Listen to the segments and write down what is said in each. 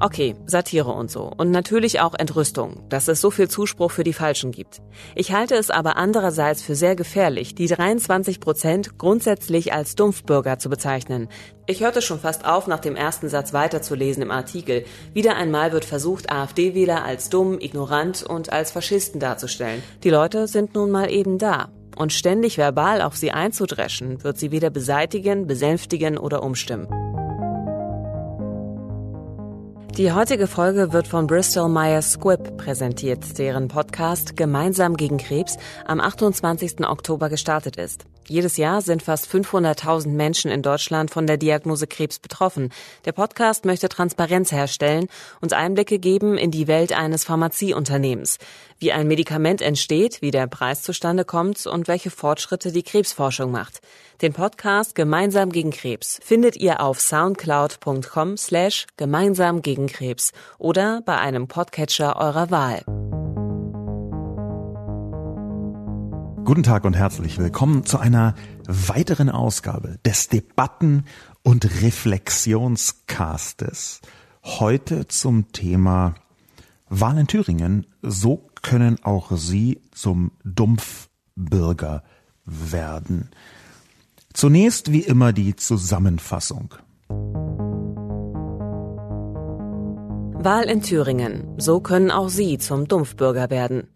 Okay, Satire und so. Und natürlich auch Entrüstung, dass es so viel Zuspruch für die Falschen gibt. Ich halte es aber andererseits für sehr gefährlich, die 23 Prozent grundsätzlich als Dumpfbürger zu bezeichnen. Ich hörte schon fast auf, nach dem ersten Satz weiterzulesen im Artikel. Wieder einmal wird versucht, AfD-Wähler als dumm, ignorant und als Faschisten darzustellen. Die Leute sind nun mal eben da. Und ständig verbal auf sie einzudreschen, wird sie weder beseitigen, besänftigen oder umstimmen. Die heutige Folge wird von Bristol Myers Squibb präsentiert, deren Podcast Gemeinsam gegen Krebs am 28. Oktober gestartet ist. Jedes Jahr sind fast 500.000 Menschen in Deutschland von der Diagnose Krebs betroffen. Der Podcast möchte Transparenz herstellen und Einblicke geben in die Welt eines Pharmazieunternehmens. Wie ein Medikament entsteht, wie der Preis zustande kommt und welche Fortschritte die Krebsforschung macht. Den Podcast Gemeinsam gegen Krebs findet ihr auf soundcloud.com slash gemeinsam gegen Krebs oder bei einem Podcatcher eurer Wahl. Guten Tag und herzlich willkommen zu einer weiteren Ausgabe des Debatten- und Reflexionscastes. Heute zum Thema Wahl in Thüringen. So können auch Sie zum Dumpfbürger werden. Zunächst wie immer die Zusammenfassung. Wahl in Thüringen. So können auch Sie zum Dumpfbürger werden.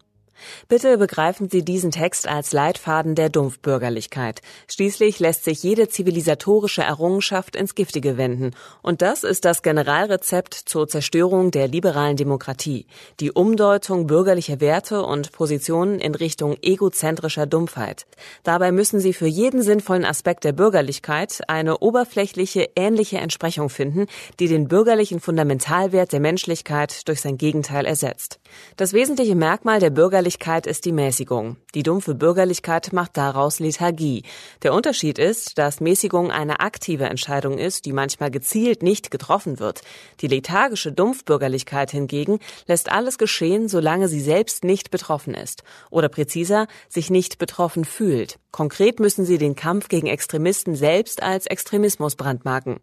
Bitte begreifen Sie diesen Text als Leitfaden der Dumpfbürgerlichkeit. Schließlich lässt sich jede zivilisatorische Errungenschaft ins Giftige wenden. Und das ist das Generalrezept zur Zerstörung der liberalen Demokratie. Die Umdeutung bürgerlicher Werte und Positionen in Richtung egozentrischer Dumpfheit. Dabei müssen Sie für jeden sinnvollen Aspekt der Bürgerlichkeit eine oberflächliche, ähnliche Entsprechung finden, die den bürgerlichen Fundamentalwert der Menschlichkeit durch sein Gegenteil ersetzt. Das wesentliche Merkmal der Bürgerlichkeit Bürgerlichkeit ist die Mäßigung. Die dumpfe Bürgerlichkeit macht daraus Lethargie. Der Unterschied ist, dass Mäßigung eine aktive Entscheidung ist, die manchmal gezielt nicht getroffen wird. Die lethargische Dumpfbürgerlichkeit hingegen lässt alles geschehen, solange sie selbst nicht betroffen ist. Oder präziser, sich nicht betroffen fühlt. Konkret müssen sie den Kampf gegen Extremisten selbst als Extremismus brandmarken.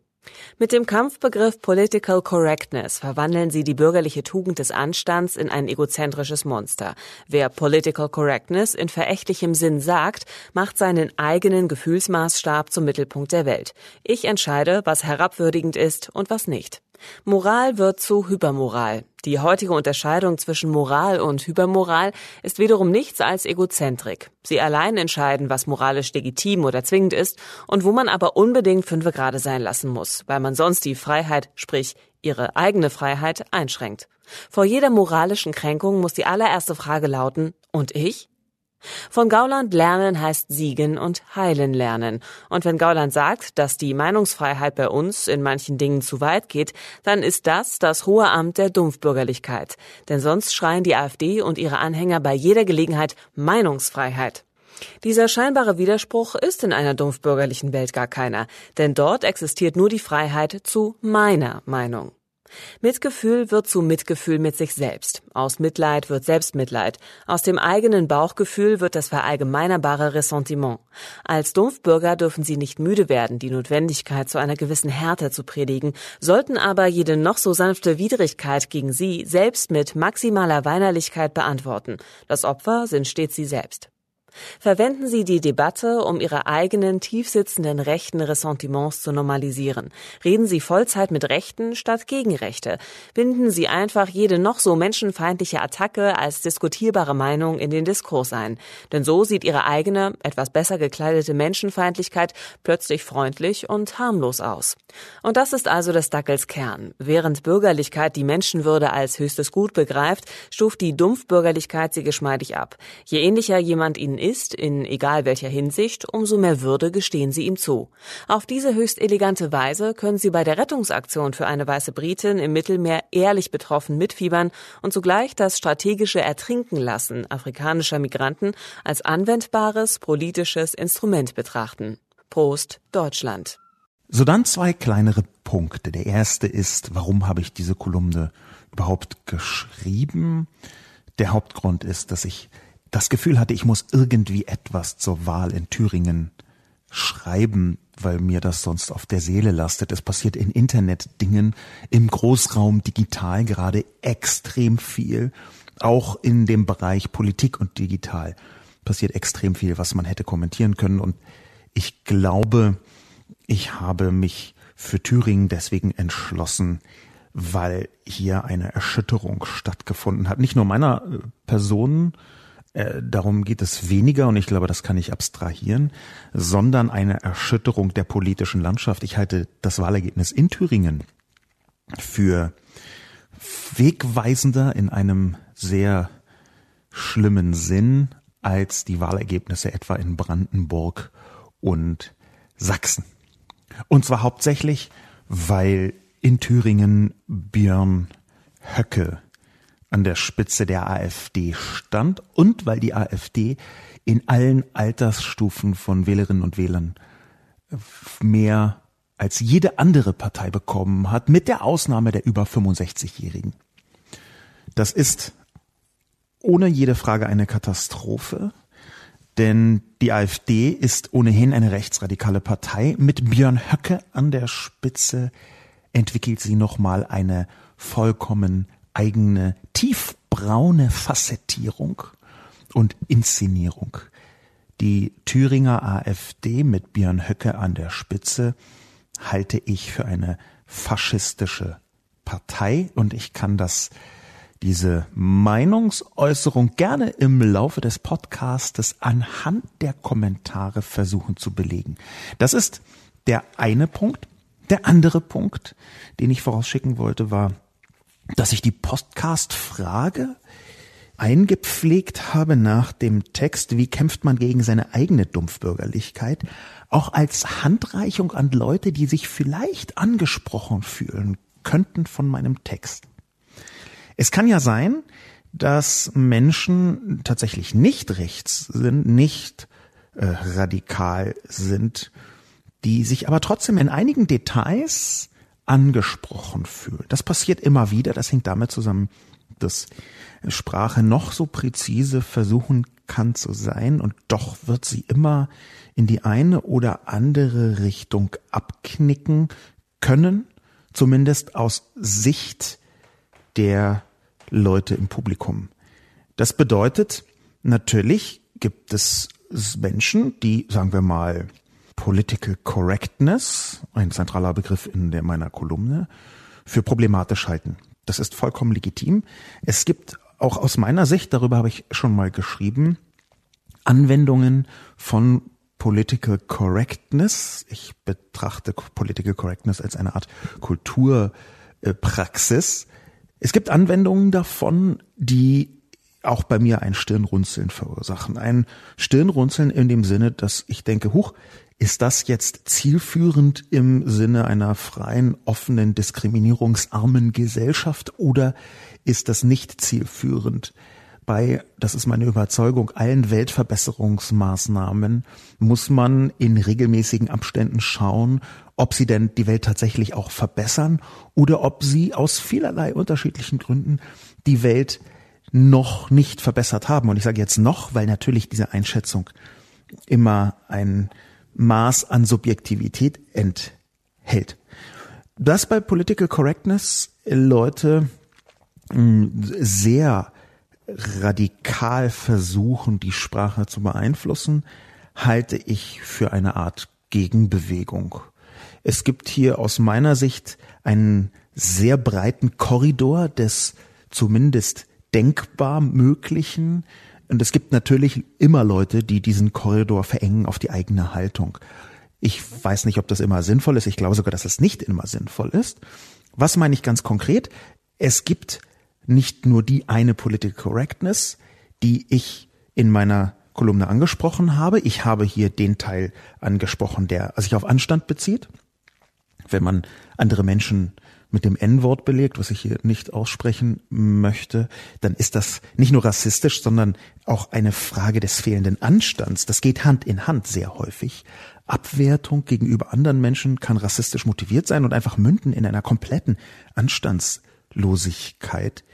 Mit dem Kampfbegriff Political Correctness verwandeln sie die bürgerliche Tugend des Anstands in ein egozentrisches Monster. Wer Political Correctness in verächtlichem Sinn sagt, macht seinen eigenen Gefühlsmaßstab zum Mittelpunkt der Welt. Ich entscheide, was herabwürdigend ist und was nicht. Moral wird zu Hypermoral. Die heutige Unterscheidung zwischen Moral und Hypermoral ist wiederum nichts als Egozentrik. Sie allein entscheiden, was moralisch legitim oder zwingend ist und wo man aber unbedingt fünfe Grade sein lassen muss, weil man sonst die Freiheit, sprich ihre eigene Freiheit, einschränkt. Vor jeder moralischen Kränkung muss die allererste Frage lauten, und ich? Von Gauland lernen heißt siegen und heilen lernen. Und wenn Gauland sagt, dass die Meinungsfreiheit bei uns in manchen Dingen zu weit geht, dann ist das das hohe Amt der Dumpfbürgerlichkeit. Denn sonst schreien die AfD und ihre Anhänger bei jeder Gelegenheit Meinungsfreiheit. Dieser scheinbare Widerspruch ist in einer dumpfbürgerlichen Welt gar keiner, denn dort existiert nur die Freiheit zu meiner Meinung. Mitgefühl wird zu Mitgefühl mit sich selbst. Aus Mitleid wird Selbstmitleid. Aus dem eigenen Bauchgefühl wird das verallgemeinerbare Ressentiment. Als Dumpfbürger dürfen sie nicht müde werden, die Notwendigkeit zu einer gewissen Härte zu predigen, sollten aber jede noch so sanfte Widrigkeit gegen sie selbst mit maximaler Weinerlichkeit beantworten. Das Opfer sind stets sie selbst. Verwenden Sie die Debatte, um Ihre eigenen tiefsitzenden rechten Ressentiments zu normalisieren. Reden Sie Vollzeit mit Rechten statt gegen Rechte. Binden Sie einfach jede noch so menschenfeindliche Attacke als diskutierbare Meinung in den Diskurs ein. Denn so sieht Ihre eigene, etwas besser gekleidete Menschenfeindlichkeit plötzlich freundlich und harmlos aus. Und das ist also des Dackels Kern. Während Bürgerlichkeit die Menschenwürde als höchstes Gut begreift, stuft die Dumpfbürgerlichkeit sie geschmeidig ab. Je ähnlicher jemand ihnen ist, in egal welcher Hinsicht, umso mehr Würde gestehen sie ihm zu. Auf diese höchst elegante Weise können sie bei der Rettungsaktion für eine weiße Britin im Mittelmeer ehrlich betroffen mitfiebern und zugleich das strategische Ertrinken lassen afrikanischer Migranten als anwendbares politisches Instrument betrachten. Prost Deutschland. So dann zwei kleinere Punkte. Der erste ist, warum habe ich diese Kolumne überhaupt geschrieben? Der Hauptgrund ist, dass ich das Gefühl hatte, ich muss irgendwie etwas zur Wahl in Thüringen schreiben, weil mir das sonst auf der Seele lastet. Es passiert in Internetdingen, im Großraum digital gerade extrem viel. Auch in dem Bereich Politik und digital passiert extrem viel, was man hätte kommentieren können. Und ich glaube, ich habe mich für Thüringen deswegen entschlossen, weil hier eine Erschütterung stattgefunden hat. Nicht nur meiner äh, Person, äh, darum geht es weniger, und ich glaube, das kann ich abstrahieren, sondern eine Erschütterung der politischen Landschaft. Ich halte das Wahlergebnis in Thüringen für wegweisender in einem sehr schlimmen Sinn als die Wahlergebnisse etwa in Brandenburg und Sachsen. Und zwar hauptsächlich, weil in Thüringen Björn Höcke an der Spitze der AfD stand und weil die AfD in allen Altersstufen von Wählerinnen und Wählern mehr als jede andere Partei bekommen hat, mit der Ausnahme der über 65-Jährigen. Das ist ohne jede Frage eine Katastrophe, denn die AfD ist ohnehin eine rechtsradikale Partei. Mit Björn Höcke an der Spitze entwickelt sie nochmal eine vollkommen eigene tiefbraune Facettierung und Inszenierung. Die Thüringer AfD mit Björn Höcke an der Spitze halte ich für eine faschistische Partei und ich kann das diese Meinungsäußerung gerne im Laufe des Podcastes anhand der Kommentare versuchen zu belegen. Das ist der eine Punkt. Der andere Punkt, den ich vorausschicken wollte, war, dass ich die Podcast-Frage eingepflegt habe nach dem Text, wie kämpft man gegen seine eigene Dumpfbürgerlichkeit, auch als Handreichung an Leute, die sich vielleicht angesprochen fühlen könnten von meinem Text. Es kann ja sein, dass Menschen tatsächlich nicht rechts sind, nicht äh, radikal sind, die sich aber trotzdem in einigen Details angesprochen fühlen. Das passiert immer wieder, das hängt damit zusammen, dass Sprache noch so präzise versuchen kann zu sein und doch wird sie immer in die eine oder andere Richtung abknicken können, zumindest aus Sicht der Leute im Publikum. Das bedeutet, natürlich gibt es Menschen, die, sagen wir mal, Political Correctness, ein zentraler Begriff in der meiner Kolumne, für problematisch halten. Das ist vollkommen legitim. Es gibt auch aus meiner Sicht, darüber habe ich schon mal geschrieben, Anwendungen von Political Correctness. Ich betrachte Political Correctness als eine Art Kulturpraxis, es gibt Anwendungen davon, die auch bei mir ein Stirnrunzeln verursachen. Ein Stirnrunzeln in dem Sinne, dass ich denke, huch, ist das jetzt zielführend im Sinne einer freien, offenen, diskriminierungsarmen Gesellschaft oder ist das nicht zielführend? Bei, das ist meine Überzeugung, allen Weltverbesserungsmaßnahmen muss man in regelmäßigen Abständen schauen, ob sie denn die Welt tatsächlich auch verbessern oder ob sie aus vielerlei unterschiedlichen Gründen die Welt noch nicht verbessert haben. Und ich sage jetzt noch, weil natürlich diese Einschätzung immer ein Maß an Subjektivität enthält. Dass bei Political Correctness Leute hm, sehr radikal versuchen, die Sprache zu beeinflussen, halte ich für eine Art Gegenbewegung. Es gibt hier aus meiner Sicht einen sehr breiten Korridor des zumindest denkbar Möglichen. Und es gibt natürlich immer Leute, die diesen Korridor verengen auf die eigene Haltung. Ich weiß nicht, ob das immer sinnvoll ist. Ich glaube sogar, dass es nicht immer sinnvoll ist. Was meine ich ganz konkret? Es gibt nicht nur die eine Political Correctness, die ich in meiner Kolumne angesprochen habe. Ich habe hier den Teil angesprochen, der sich auf Anstand bezieht wenn man andere Menschen mit dem N-Wort belegt, was ich hier nicht aussprechen möchte, dann ist das nicht nur rassistisch, sondern auch eine Frage des fehlenden Anstands. Das geht Hand in Hand sehr häufig. Abwertung gegenüber anderen Menschen kann rassistisch motiviert sein und einfach münden in einer kompletten Anstandslosigkeit.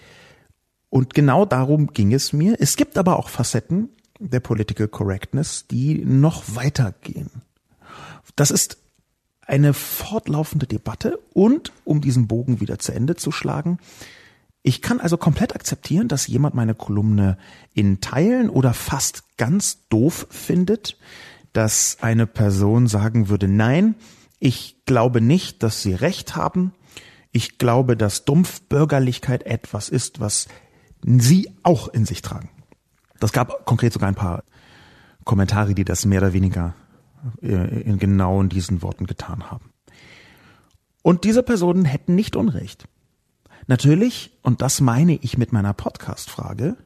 Und genau darum ging es mir. Es gibt aber auch Facetten der Political Correctness, die noch weitergehen. Das ist eine fortlaufende Debatte und, um diesen Bogen wieder zu Ende zu schlagen, ich kann also komplett akzeptieren, dass jemand meine Kolumne in Teilen oder fast ganz doof findet, dass eine Person sagen würde, nein, ich glaube nicht, dass sie recht haben. Ich glaube, dass Dumpfbürgerlichkeit etwas ist, was sie auch in sich tragen. Das gab konkret sogar ein paar Kommentare, die das mehr oder weniger in genau in diesen Worten getan haben. Und diese Personen hätten nicht Unrecht. Natürlich, und das meine ich mit meiner Podcast-Frage,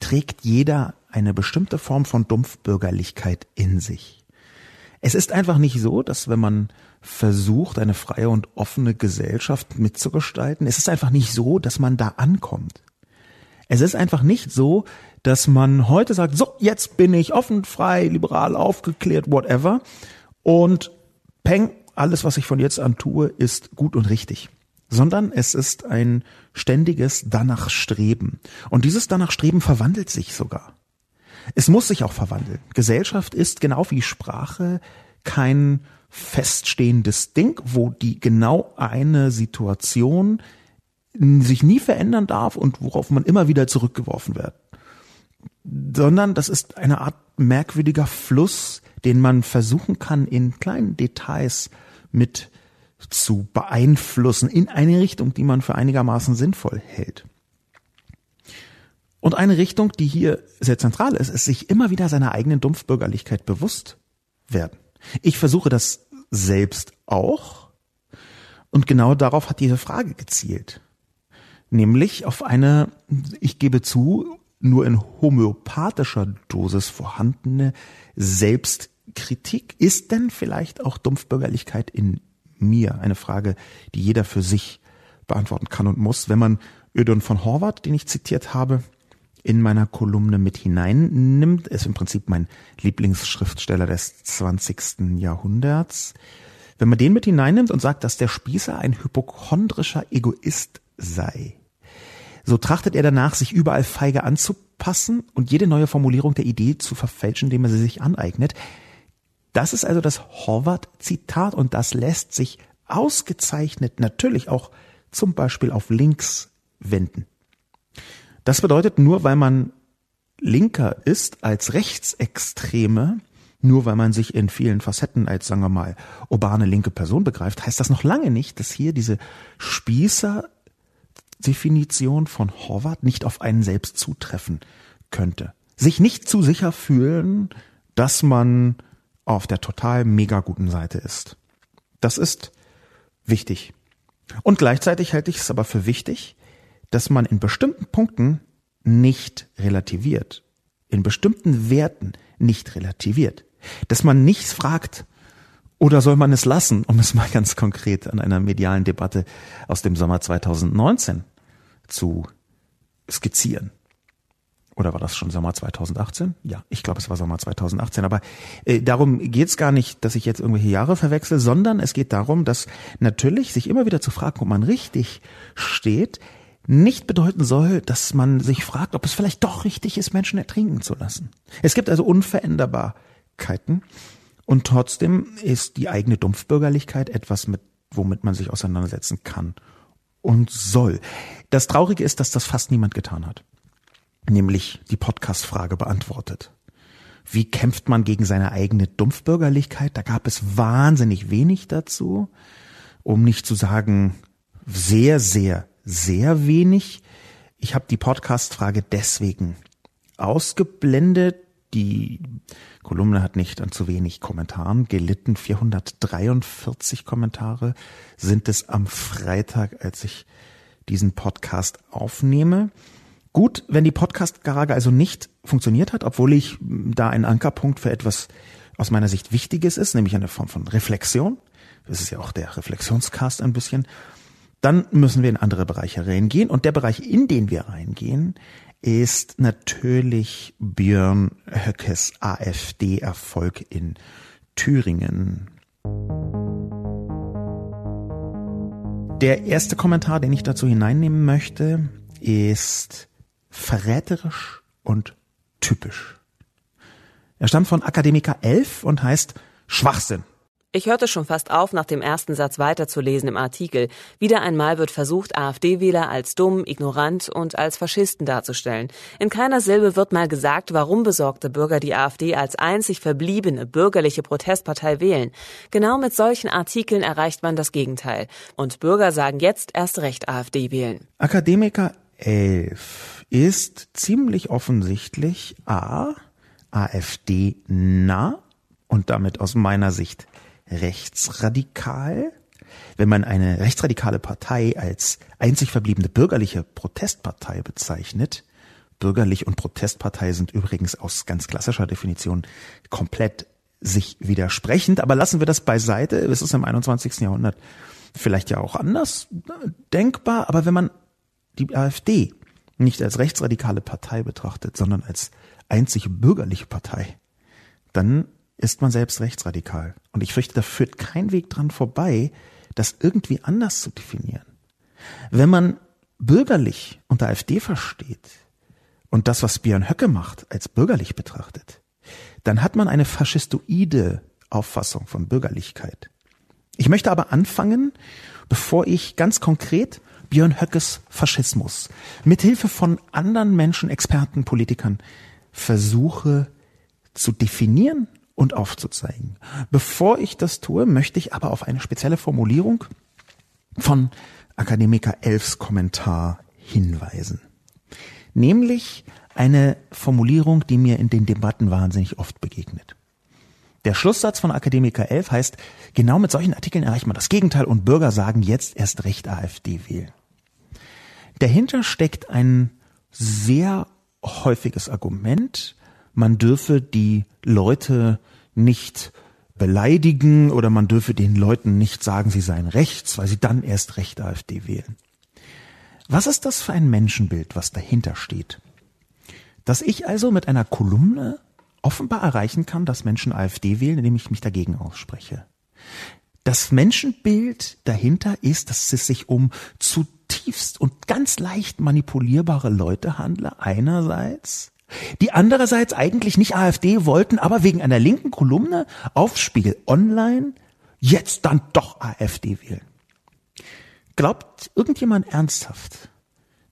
trägt jeder eine bestimmte Form von Dumpfbürgerlichkeit in sich. Es ist einfach nicht so, dass wenn man versucht, eine freie und offene Gesellschaft mitzugestalten, es ist einfach nicht so, dass man da ankommt. Es ist einfach nicht so, dass man heute sagt, so, jetzt bin ich offen, frei, liberal, aufgeklärt, whatever. Und peng, alles, was ich von jetzt an tue, ist gut und richtig. Sondern es ist ein ständiges danach Streben. Und dieses danach Streben verwandelt sich sogar. Es muss sich auch verwandeln. Gesellschaft ist genau wie Sprache kein feststehendes Ding, wo die genau eine Situation sich nie verändern darf und worauf man immer wieder zurückgeworfen wird. Sondern das ist eine Art merkwürdiger Fluss, den man versuchen kann, in kleinen Details mit zu beeinflussen in eine Richtung, die man für einigermaßen sinnvoll hält. Und eine Richtung, die hier sehr zentral ist, ist sich immer wieder seiner eigenen Dumpfbürgerlichkeit bewusst werden. Ich versuche das selbst auch. Und genau darauf hat diese Frage gezielt nämlich auf eine, ich gebe zu, nur in homöopathischer Dosis vorhandene Selbstkritik. Ist denn vielleicht auch Dumpfbürgerlichkeit in mir eine Frage, die jeder für sich beantworten kann und muss, wenn man Ödon von Horvath, den ich zitiert habe, in meiner Kolumne mit hineinnimmt, ist im Prinzip mein Lieblingsschriftsteller des 20. Jahrhunderts. Wenn man den mit hineinnimmt und sagt, dass der Spießer ein hypochondrischer Egoist sei, so trachtet er danach, sich überall feige anzupassen und jede neue Formulierung der Idee zu verfälschen, indem er sie sich aneignet. Das ist also das Horvath-Zitat und das lässt sich ausgezeichnet natürlich auch zum Beispiel auf links wenden. Das bedeutet, nur weil man linker ist als Rechtsextreme, nur weil man sich in vielen Facetten als, sagen wir mal, urbane linke Person begreift, heißt das noch lange nicht, dass hier diese Spießer Definition von Horvath nicht auf einen selbst zutreffen könnte. Sich nicht zu sicher fühlen, dass man auf der total mega guten Seite ist. Das ist wichtig. Und gleichzeitig halte ich es aber für wichtig, dass man in bestimmten Punkten nicht relativiert, in bestimmten Werten nicht relativiert, dass man nichts fragt, oder soll man es lassen, um es mal ganz konkret an einer medialen Debatte aus dem Sommer 2019 zu skizzieren? Oder war das schon Sommer 2018? Ja, ich glaube, es war Sommer 2018. Aber äh, darum geht es gar nicht, dass ich jetzt irgendwelche Jahre verwechsel, sondern es geht darum, dass natürlich sich immer wieder zu fragen, ob man richtig steht, nicht bedeuten soll, dass man sich fragt, ob es vielleicht doch richtig ist, Menschen ertrinken zu lassen. Es gibt also Unveränderbarkeiten und trotzdem ist die eigene Dumpfbürgerlichkeit etwas, mit, womit man sich auseinandersetzen kann und soll. Das Traurige ist, dass das fast niemand getan hat. Nämlich die Podcast-Frage beantwortet. Wie kämpft man gegen seine eigene Dumpfbürgerlichkeit? Da gab es wahnsinnig wenig dazu, um nicht zu sagen sehr, sehr, sehr wenig. Ich habe die Podcast-Frage deswegen ausgeblendet, die Kolumne hat nicht an zu wenig Kommentaren gelitten. 443 Kommentare sind es am Freitag, als ich diesen Podcast aufnehme. Gut, wenn die Podcast-Garage also nicht funktioniert hat, obwohl ich da ein Ankerpunkt für etwas aus meiner Sicht Wichtiges ist, nämlich eine Form von Reflexion. Das ist ja auch der Reflexionscast ein bisschen dann müssen wir in andere Bereiche reingehen. Und der Bereich, in den wir reingehen, ist natürlich Björn Höckes AfD-Erfolg in Thüringen. Der erste Kommentar, den ich dazu hineinnehmen möchte, ist verräterisch und typisch. Er stammt von Akademiker 11 und heißt Schwachsinn. Ich hörte schon fast auf, nach dem ersten Satz weiterzulesen im Artikel. Wieder einmal wird versucht, AfD-Wähler als dumm, ignorant und als Faschisten darzustellen. In keiner Silbe wird mal gesagt, warum besorgte Bürger die AfD als einzig verbliebene bürgerliche Protestpartei wählen. Genau mit solchen Artikeln erreicht man das Gegenteil. Und Bürger sagen jetzt erst recht AfD wählen. Akademiker 11 ist ziemlich offensichtlich A. AfD nah und damit aus meiner Sicht rechtsradikal. Wenn man eine rechtsradikale Partei als einzig verbliebene bürgerliche Protestpartei bezeichnet, bürgerlich und Protestpartei sind übrigens aus ganz klassischer Definition komplett sich widersprechend, aber lassen wir das beiseite. Es ist im 21. Jahrhundert vielleicht ja auch anders denkbar, aber wenn man die AfD nicht als rechtsradikale Partei betrachtet, sondern als einzige bürgerliche Partei, dann ist man selbst rechtsradikal. Und ich fürchte, da führt kein Weg dran vorbei, das irgendwie anders zu definieren. Wenn man bürgerlich unter AfD versteht und das, was Björn Höcke macht, als bürgerlich betrachtet, dann hat man eine faschistoide Auffassung von Bürgerlichkeit. Ich möchte aber anfangen, bevor ich ganz konkret Björn Höckes Faschismus mithilfe von anderen Menschen, Experten, Politikern versuche zu definieren und aufzuzeigen. Bevor ich das tue, möchte ich aber auf eine spezielle Formulierung von Akademiker Elfs Kommentar hinweisen. Nämlich eine Formulierung, die mir in den Debatten wahnsinnig oft begegnet. Der Schlusssatz von Akademiker 11 heißt, genau mit solchen Artikeln erreicht man das Gegenteil und Bürger sagen jetzt erst recht AfD wählen. Dahinter steckt ein sehr häufiges Argument, man dürfe die Leute nicht beleidigen oder man dürfe den Leuten nicht sagen, sie seien rechts, weil sie dann erst recht AfD wählen. Was ist das für ein Menschenbild, was dahinter steht? Dass ich also mit einer Kolumne offenbar erreichen kann, dass Menschen AfD wählen, indem ich mich dagegen ausspreche. Das Menschenbild dahinter ist, dass es sich um zutiefst und ganz leicht manipulierbare Leute handle, einerseits, die andererseits eigentlich nicht AfD wollten, aber wegen einer linken Kolumne auf Spiegel Online jetzt dann doch AfD wählen. Glaubt irgendjemand ernsthaft,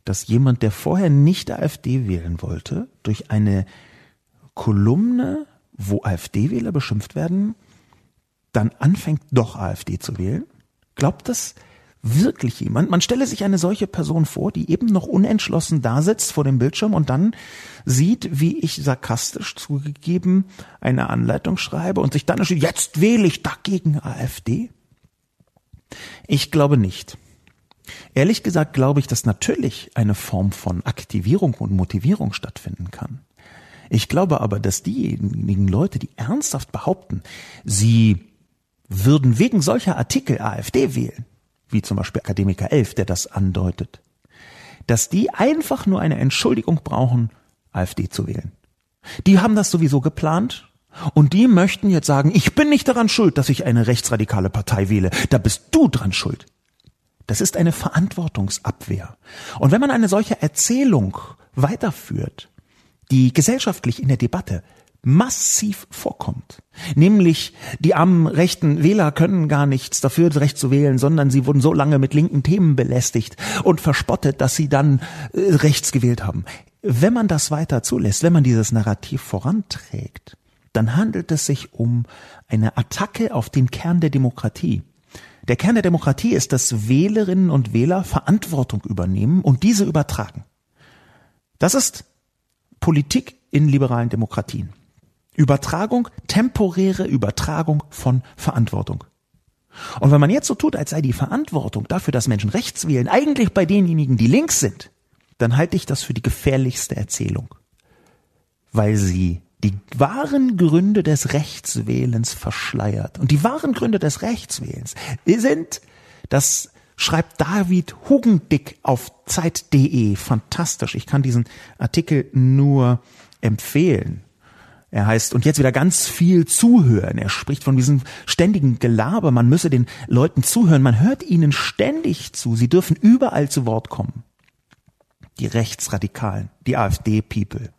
dass jemand, der vorher nicht AfD wählen wollte, durch eine Kolumne, wo AfD-Wähler beschimpft werden, dann anfängt doch AfD zu wählen? Glaubt das wirklich jemand? Man stelle sich eine solche Person vor, die eben noch unentschlossen da sitzt vor dem Bildschirm und dann sieht, wie ich sarkastisch zugegeben eine Anleitung schreibe und sich dann entscheidet, jetzt wähle ich dagegen AfD? Ich glaube nicht. Ehrlich gesagt glaube ich, dass natürlich eine Form von Aktivierung und Motivierung stattfinden kann. Ich glaube aber, dass diejenigen Leute, die ernsthaft behaupten, sie würden wegen solcher Artikel AfD wählen, wie zum Beispiel Akademiker 11, der das andeutet, dass die einfach nur eine Entschuldigung brauchen, AfD zu wählen. Die haben das sowieso geplant und die möchten jetzt sagen, ich bin nicht daran schuld, dass ich eine rechtsradikale Partei wähle, da bist du dran schuld. Das ist eine Verantwortungsabwehr. Und wenn man eine solche Erzählung weiterführt, die gesellschaftlich in der Debatte massiv vorkommt. Nämlich die armen rechten Wähler können gar nichts dafür, recht zu wählen, sondern sie wurden so lange mit linken Themen belästigt und verspottet, dass sie dann äh, rechts gewählt haben. Wenn man das weiter zulässt, wenn man dieses Narrativ voranträgt, dann handelt es sich um eine Attacke auf den Kern der Demokratie. Der Kern der Demokratie ist, dass Wählerinnen und Wähler Verantwortung übernehmen und diese übertragen. Das ist Politik in liberalen Demokratien. Übertragung, temporäre Übertragung von Verantwortung. Und wenn man jetzt so tut, als sei die Verantwortung dafür, dass Menschen rechts wählen, eigentlich bei denjenigen, die links sind, dann halte ich das für die gefährlichste Erzählung. Weil sie die wahren Gründe des Rechtswählens verschleiert. Und die wahren Gründe des Rechtswählens sind, dass schreibt David Hugendick auf Zeit.de. Fantastisch. Ich kann diesen Artikel nur empfehlen. Er heißt, und jetzt wieder ganz viel zuhören. Er spricht von diesem ständigen Gelaber. Man müsse den Leuten zuhören. Man hört ihnen ständig zu. Sie dürfen überall zu Wort kommen. Die Rechtsradikalen, die AfD-People.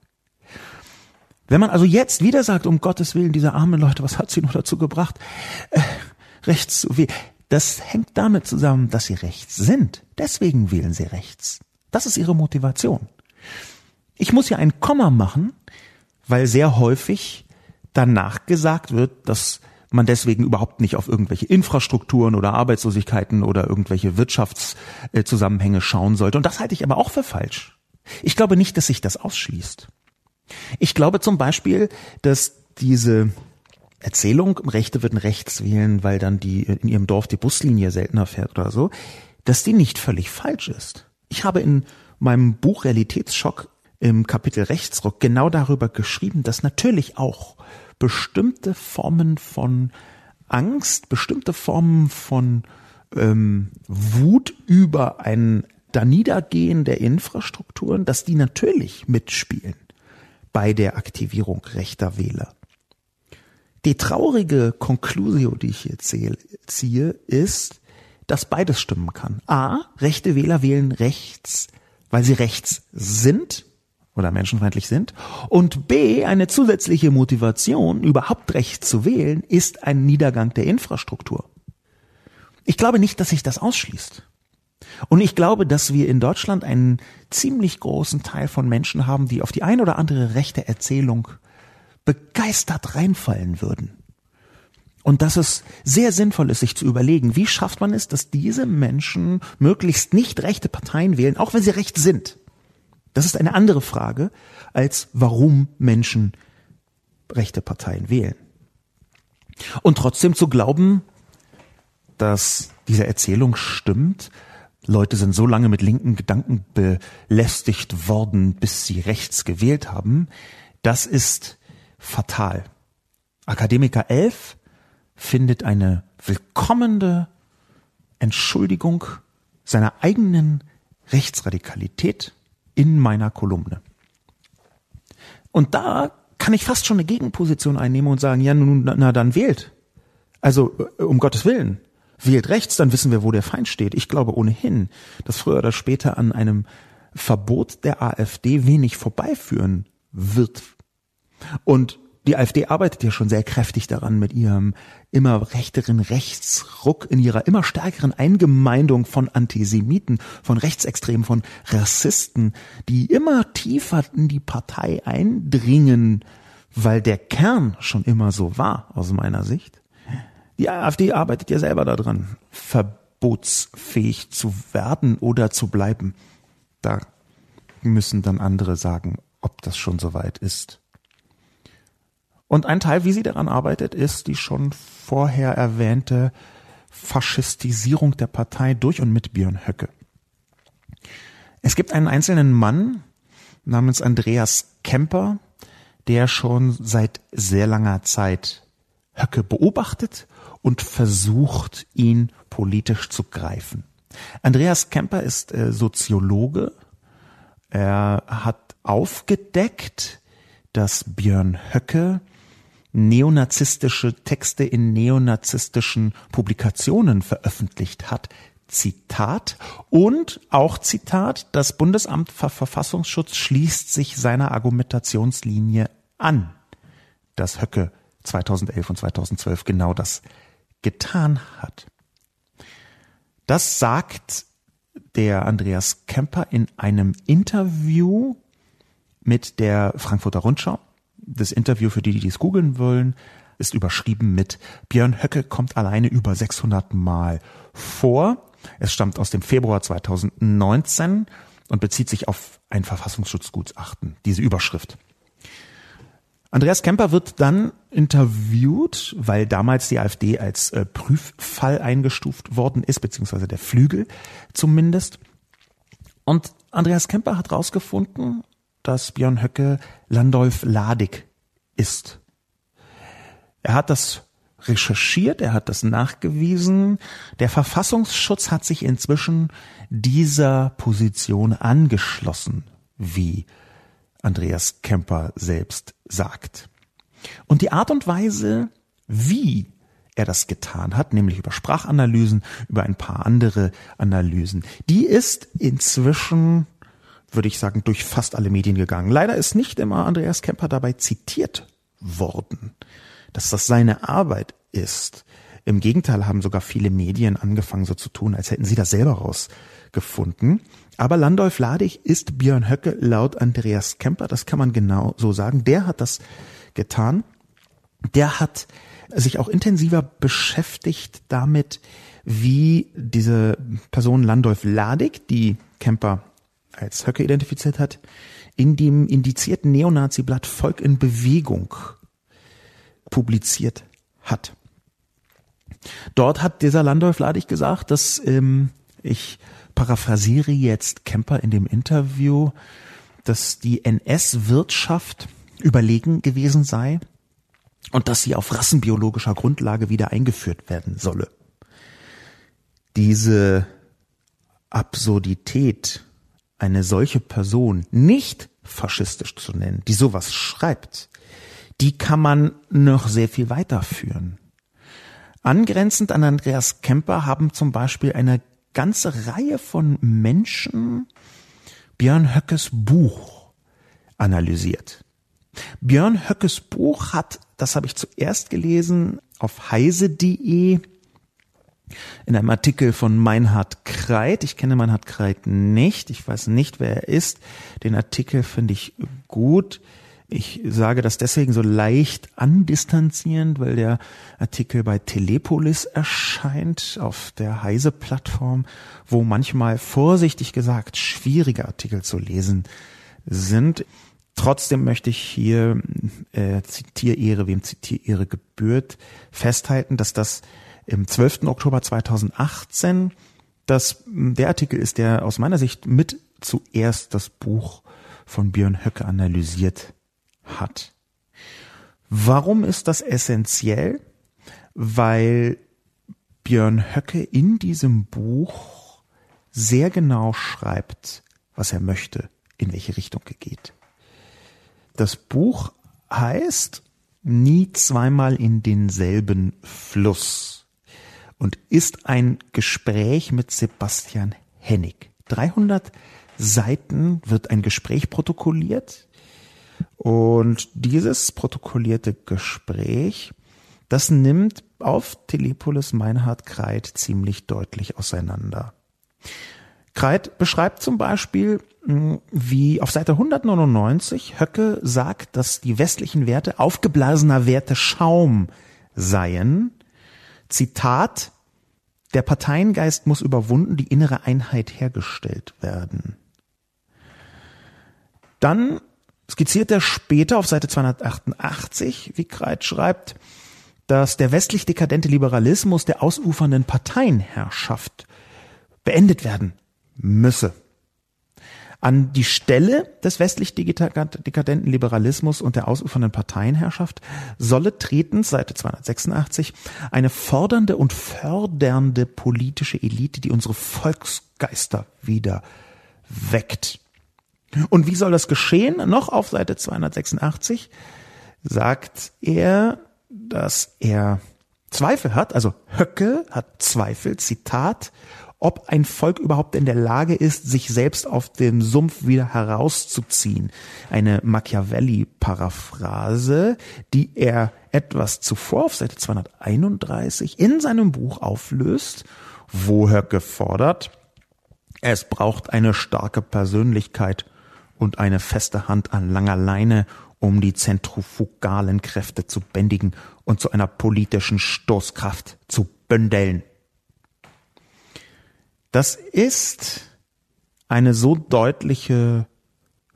Wenn man also jetzt wieder sagt, um Gottes Willen, diese armen Leute, was hat sie nur dazu gebracht, äh, rechts zu wählen? Das hängt damit zusammen, dass sie rechts sind. Deswegen wählen sie rechts. Das ist ihre Motivation. Ich muss hier ein Komma machen, weil sehr häufig danach gesagt wird, dass man deswegen überhaupt nicht auf irgendwelche Infrastrukturen oder Arbeitslosigkeiten oder irgendwelche Wirtschaftszusammenhänge schauen sollte. Und das halte ich aber auch für falsch. Ich glaube nicht, dass sich das ausschließt. Ich glaube zum Beispiel, dass diese Erzählung, Rechte würden rechts wählen, weil dann die in ihrem Dorf die Buslinie seltener fährt oder so, dass die nicht völlig falsch ist. Ich habe in meinem Buch Realitätsschock im Kapitel Rechtsruck genau darüber geschrieben, dass natürlich auch bestimmte Formen von Angst, bestimmte Formen von ähm, Wut über ein Daniedergehen der Infrastrukturen, dass die natürlich mitspielen bei der Aktivierung rechter Wähler. Die traurige Conclusio, die ich hier ziehe, ist, dass beides stimmen kann. A, rechte Wähler wählen rechts, weil sie rechts sind oder menschenfeindlich sind. Und B, eine zusätzliche Motivation, überhaupt rechts zu wählen, ist ein Niedergang der Infrastruktur. Ich glaube nicht, dass sich das ausschließt. Und ich glaube, dass wir in Deutschland einen ziemlich großen Teil von Menschen haben, die auf die ein oder andere rechte Erzählung begeistert reinfallen würden. Und dass es sehr sinnvoll ist, sich zu überlegen, wie schafft man es, dass diese Menschen möglichst nicht rechte Parteien wählen, auch wenn sie recht sind. Das ist eine andere Frage, als warum Menschen rechte Parteien wählen. Und trotzdem zu glauben, dass diese Erzählung stimmt, Leute sind so lange mit linken Gedanken belästigt worden, bis sie rechts gewählt haben, das ist fatal. Akademiker 11 findet eine willkommene Entschuldigung seiner eigenen Rechtsradikalität in meiner Kolumne. Und da kann ich fast schon eine Gegenposition einnehmen und sagen, ja, nun, na, dann wählt. Also, äh, um Gottes Willen. Wählt rechts, dann wissen wir, wo der Feind steht. Ich glaube ohnehin, dass früher oder später an einem Verbot der AfD wenig vorbeiführen wird. Und die AfD arbeitet ja schon sehr kräftig daran mit ihrem immer rechteren Rechtsruck, in ihrer immer stärkeren Eingemeindung von Antisemiten, von Rechtsextremen, von Rassisten, die immer tiefer in die Partei eindringen, weil der Kern schon immer so war, aus meiner Sicht. Die AfD arbeitet ja selber daran, verbotsfähig zu werden oder zu bleiben. Da müssen dann andere sagen, ob das schon soweit ist. Und ein Teil, wie sie daran arbeitet, ist die schon vorher erwähnte Faschistisierung der Partei durch und mit Björn Höcke. Es gibt einen einzelnen Mann namens Andreas Kemper, der schon seit sehr langer Zeit Höcke beobachtet und versucht, ihn politisch zu greifen. Andreas Kemper ist äh, Soziologe. Er hat aufgedeckt, dass Björn Höcke neonazistische Texte in neonazistischen Publikationen veröffentlicht hat. Zitat und auch Zitat, das Bundesamt für Verfassungsschutz schließt sich seiner Argumentationslinie an, dass Höcke 2011 und 2012 genau das getan hat. Das sagt der Andreas Kemper in einem Interview mit der Frankfurter Rundschau das Interview für die, die es googeln wollen, ist überschrieben mit Björn Höcke kommt alleine über 600 Mal vor. Es stammt aus dem Februar 2019 und bezieht sich auf ein Verfassungsschutzgutachten, diese Überschrift. Andreas Kemper wird dann interviewt, weil damals die AfD als äh, Prüffall eingestuft worden ist, beziehungsweise der Flügel zumindest. Und Andreas Kemper hat rausgefunden, dass Björn Höcke Landolf Ladig ist. Er hat das recherchiert, er hat das nachgewiesen. Der Verfassungsschutz hat sich inzwischen dieser Position angeschlossen, wie Andreas Kemper selbst sagt. Und die Art und Weise, wie er das getan hat, nämlich über Sprachanalysen, über ein paar andere Analysen, die ist inzwischen, würde ich sagen, durch fast alle Medien gegangen. Leider ist nicht immer Andreas Kemper dabei zitiert worden, dass das seine Arbeit ist. Im Gegenteil haben sogar viele Medien angefangen so zu tun, als hätten sie das selber rausgefunden. Aber Landolf Ladig ist Björn Höcke laut Andreas Kemper, das kann man genau so sagen. Der hat das getan. Der hat sich auch intensiver beschäftigt damit, wie diese Person Landolf Ladig, die Kemper als Höcke identifiziert hat, in dem indizierten Neonazi-Blatt Volk in Bewegung publiziert hat. Dort hat dieser Landolf Ladig gesagt, dass ähm, ich paraphrasiere jetzt Kemper in dem Interview, dass die NS-Wirtschaft überlegen gewesen sei und dass sie auf rassenbiologischer Grundlage wieder eingeführt werden solle. Diese Absurdität, eine solche Person nicht faschistisch zu nennen, die sowas schreibt, die kann man noch sehr viel weiterführen. Angrenzend an Andreas Kemper haben zum Beispiel eine ganze Reihe von Menschen Björn Höckes Buch analysiert. Björn Höckes Buch hat, das habe ich zuerst gelesen, auf heise.de in einem Artikel von Meinhard Kreit. Ich kenne Meinhard Kreit nicht. Ich weiß nicht, wer er ist. Den Artikel finde ich gut. Ich sage das deswegen so leicht andistanzierend, weil der Artikel bei Telepolis erscheint, auf der Heise-Plattform, wo manchmal vorsichtig gesagt schwierige Artikel zu lesen sind. Trotzdem möchte ich hier äh, Zitierehre, wem Zitierehre gebührt, festhalten, dass das im 12. Oktober 2018 das, der Artikel ist, der aus meiner Sicht mit zuerst das Buch von Björn Höcke analysiert hat. Warum ist das essentiell? Weil Björn Höcke in diesem Buch sehr genau schreibt, was er möchte, in welche Richtung er geht. Das Buch heißt Nie zweimal in denselben Fluss und ist ein Gespräch mit Sebastian Hennig. 300 Seiten wird ein Gespräch protokolliert und dieses protokollierte Gespräch, das nimmt auf Telepolis Meinhard Kreit ziemlich deutlich auseinander. Kreit beschreibt zum Beispiel, hm, wie auf Seite 199 Höcke sagt, dass die westlichen Werte aufgeblasener Werte Schaum seien. Zitat, der Parteiengeist muss überwunden, die innere Einheit hergestellt werden. Dann skizziert er später auf Seite 288, wie Kreit schreibt, dass der westlich dekadente Liberalismus der ausufernden Parteienherrschaft beendet werden müsse. An die Stelle des westlich dekadenten Liberalismus und der ausufernden Parteienherrschaft solle treten, Seite 286, eine fordernde und fördernde politische Elite, die unsere Volksgeister wieder weckt. Und wie soll das geschehen? Noch auf Seite 286 sagt er, dass er Zweifel hat, also Höcke hat Zweifel, Zitat, ob ein Volk überhaupt in der Lage ist, sich selbst auf dem Sumpf wieder herauszuziehen. Eine Machiavelli-Paraphrase, die er etwas zuvor auf Seite 231 in seinem Buch auflöst, wo Höcke fordert, es braucht eine starke Persönlichkeit und eine feste Hand an langer Leine, um die zentrifugalen Kräfte zu bändigen und zu einer politischen Stoßkraft zu bündeln. Das ist eine so deutliche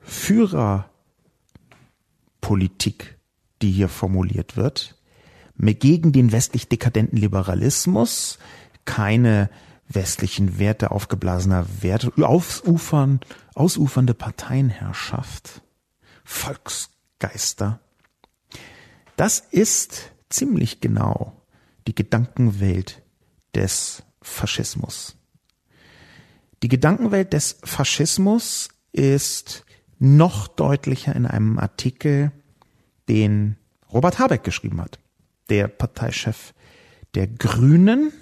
Führerpolitik, die hier formuliert wird, gegen den westlich dekadenten Liberalismus, keine westlichen Werte aufgeblasener Werte, aufufern, ausufernde Parteienherrschaft, Volksgeister. Das ist ziemlich genau die Gedankenwelt des Faschismus. Die Gedankenwelt des Faschismus ist noch deutlicher in einem Artikel, den Robert Habeck geschrieben hat, der Parteichef der Grünen.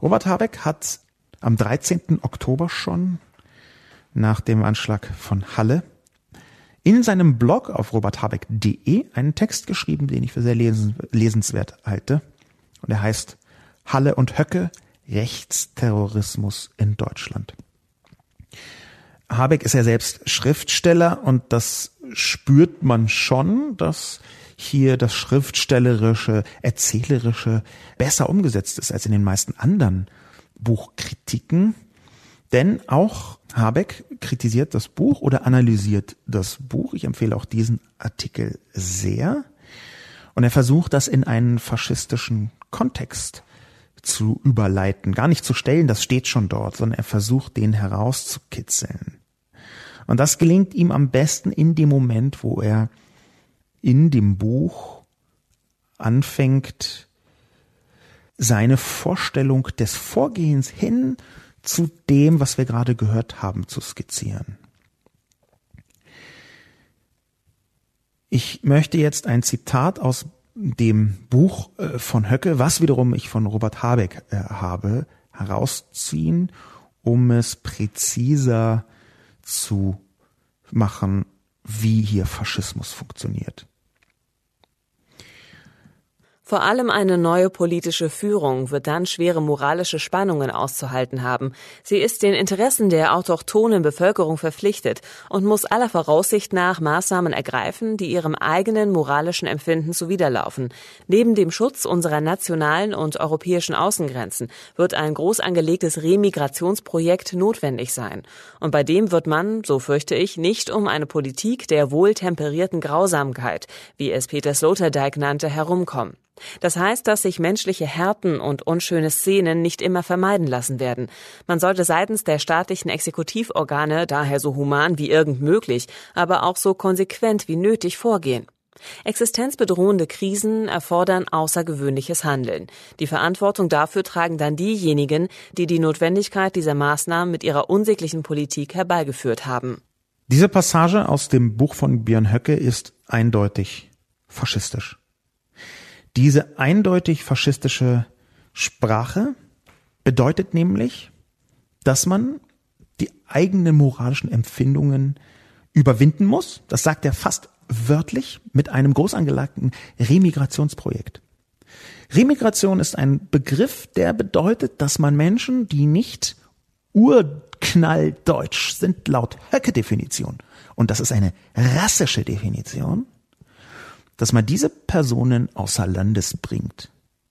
Robert Habeck hat am 13. Oktober schon nach dem Anschlag von Halle in seinem Blog auf roberthabeck.de einen Text geschrieben, den ich für sehr lesenswert halte. Und er heißt Halle und Höcke, Rechtsterrorismus in Deutschland. Habeck ist ja selbst Schriftsteller und das spürt man schon, dass hier das Schriftstellerische, Erzählerische besser umgesetzt ist als in den meisten anderen Buchkritiken. Denn auch Habeck kritisiert das Buch oder analysiert das Buch. Ich empfehle auch diesen Artikel sehr. Und er versucht das in einen faschistischen Kontext zu überleiten, gar nicht zu stellen, das steht schon dort, sondern er versucht, den herauszukitzeln. Und das gelingt ihm am besten in dem Moment, wo er in dem Buch anfängt, seine Vorstellung des Vorgehens hin zu dem, was wir gerade gehört haben, zu skizzieren. Ich möchte jetzt ein Zitat aus dem Buch äh, von Höcke, was wiederum ich von Robert Habeck äh, habe, herausziehen, um es präziser zu machen, wie hier Faschismus funktioniert. Vor allem eine neue politische Führung wird dann schwere moralische Spannungen auszuhalten haben. Sie ist den Interessen der autochthonen Bevölkerung verpflichtet und muss aller Voraussicht nach Maßnahmen ergreifen, die ihrem eigenen moralischen Empfinden zuwiderlaufen. Neben dem Schutz unserer nationalen und europäischen Außengrenzen wird ein groß angelegtes Remigrationsprojekt notwendig sein. Und bei dem wird man, so fürchte ich, nicht um eine Politik der wohltemperierten Grausamkeit, wie es Peter Sloterdijk nannte, herumkommen. Das heißt, dass sich menschliche Härten und unschöne Szenen nicht immer vermeiden lassen werden. Man sollte seitens der staatlichen Exekutivorgane daher so human wie irgend möglich, aber auch so konsequent wie nötig vorgehen. Existenzbedrohende Krisen erfordern außergewöhnliches Handeln. Die Verantwortung dafür tragen dann diejenigen, die die Notwendigkeit dieser Maßnahmen mit ihrer unsäglichen Politik herbeigeführt haben. Diese Passage aus dem Buch von Björn Höcke ist eindeutig faschistisch. Diese eindeutig faschistische Sprache bedeutet nämlich, dass man die eigenen moralischen Empfindungen überwinden muss. Das sagt er fast wörtlich mit einem groß angelagten Remigrationsprojekt. Remigration ist ein Begriff, der bedeutet, dass man Menschen, die nicht urknalldeutsch sind, laut Höcke-Definition, und das ist eine rassische Definition, dass man diese Personen außer Landes bringt.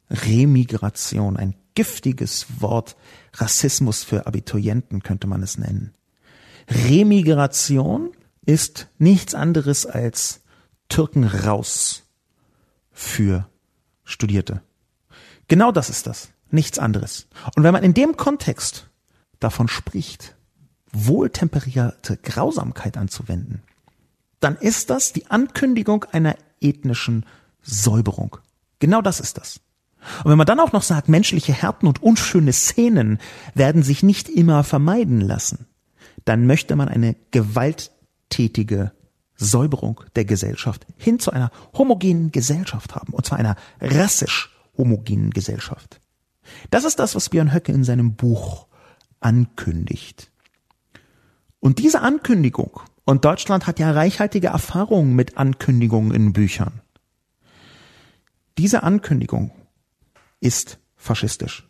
Remigration, ein giftiges Wort, Rassismus für Abiturienten könnte man es nennen. Remigration ist nichts anderes als Türken raus für Studierte. Genau das ist das, nichts anderes. Und wenn man in dem Kontext davon spricht, wohltemperierte Grausamkeit anzuwenden, dann ist das die Ankündigung einer ethnischen Säuberung. Genau das ist das. Und wenn man dann auch noch sagt, menschliche Härten und unschöne Szenen werden sich nicht immer vermeiden lassen, dann möchte man eine gewalttätige Säuberung der Gesellschaft hin zu einer homogenen Gesellschaft haben, und zwar einer rassisch homogenen Gesellschaft. Das ist das, was Björn Höcke in seinem Buch ankündigt. Und diese Ankündigung und Deutschland hat ja reichhaltige Erfahrungen mit Ankündigungen in Büchern. Diese Ankündigung ist faschistisch.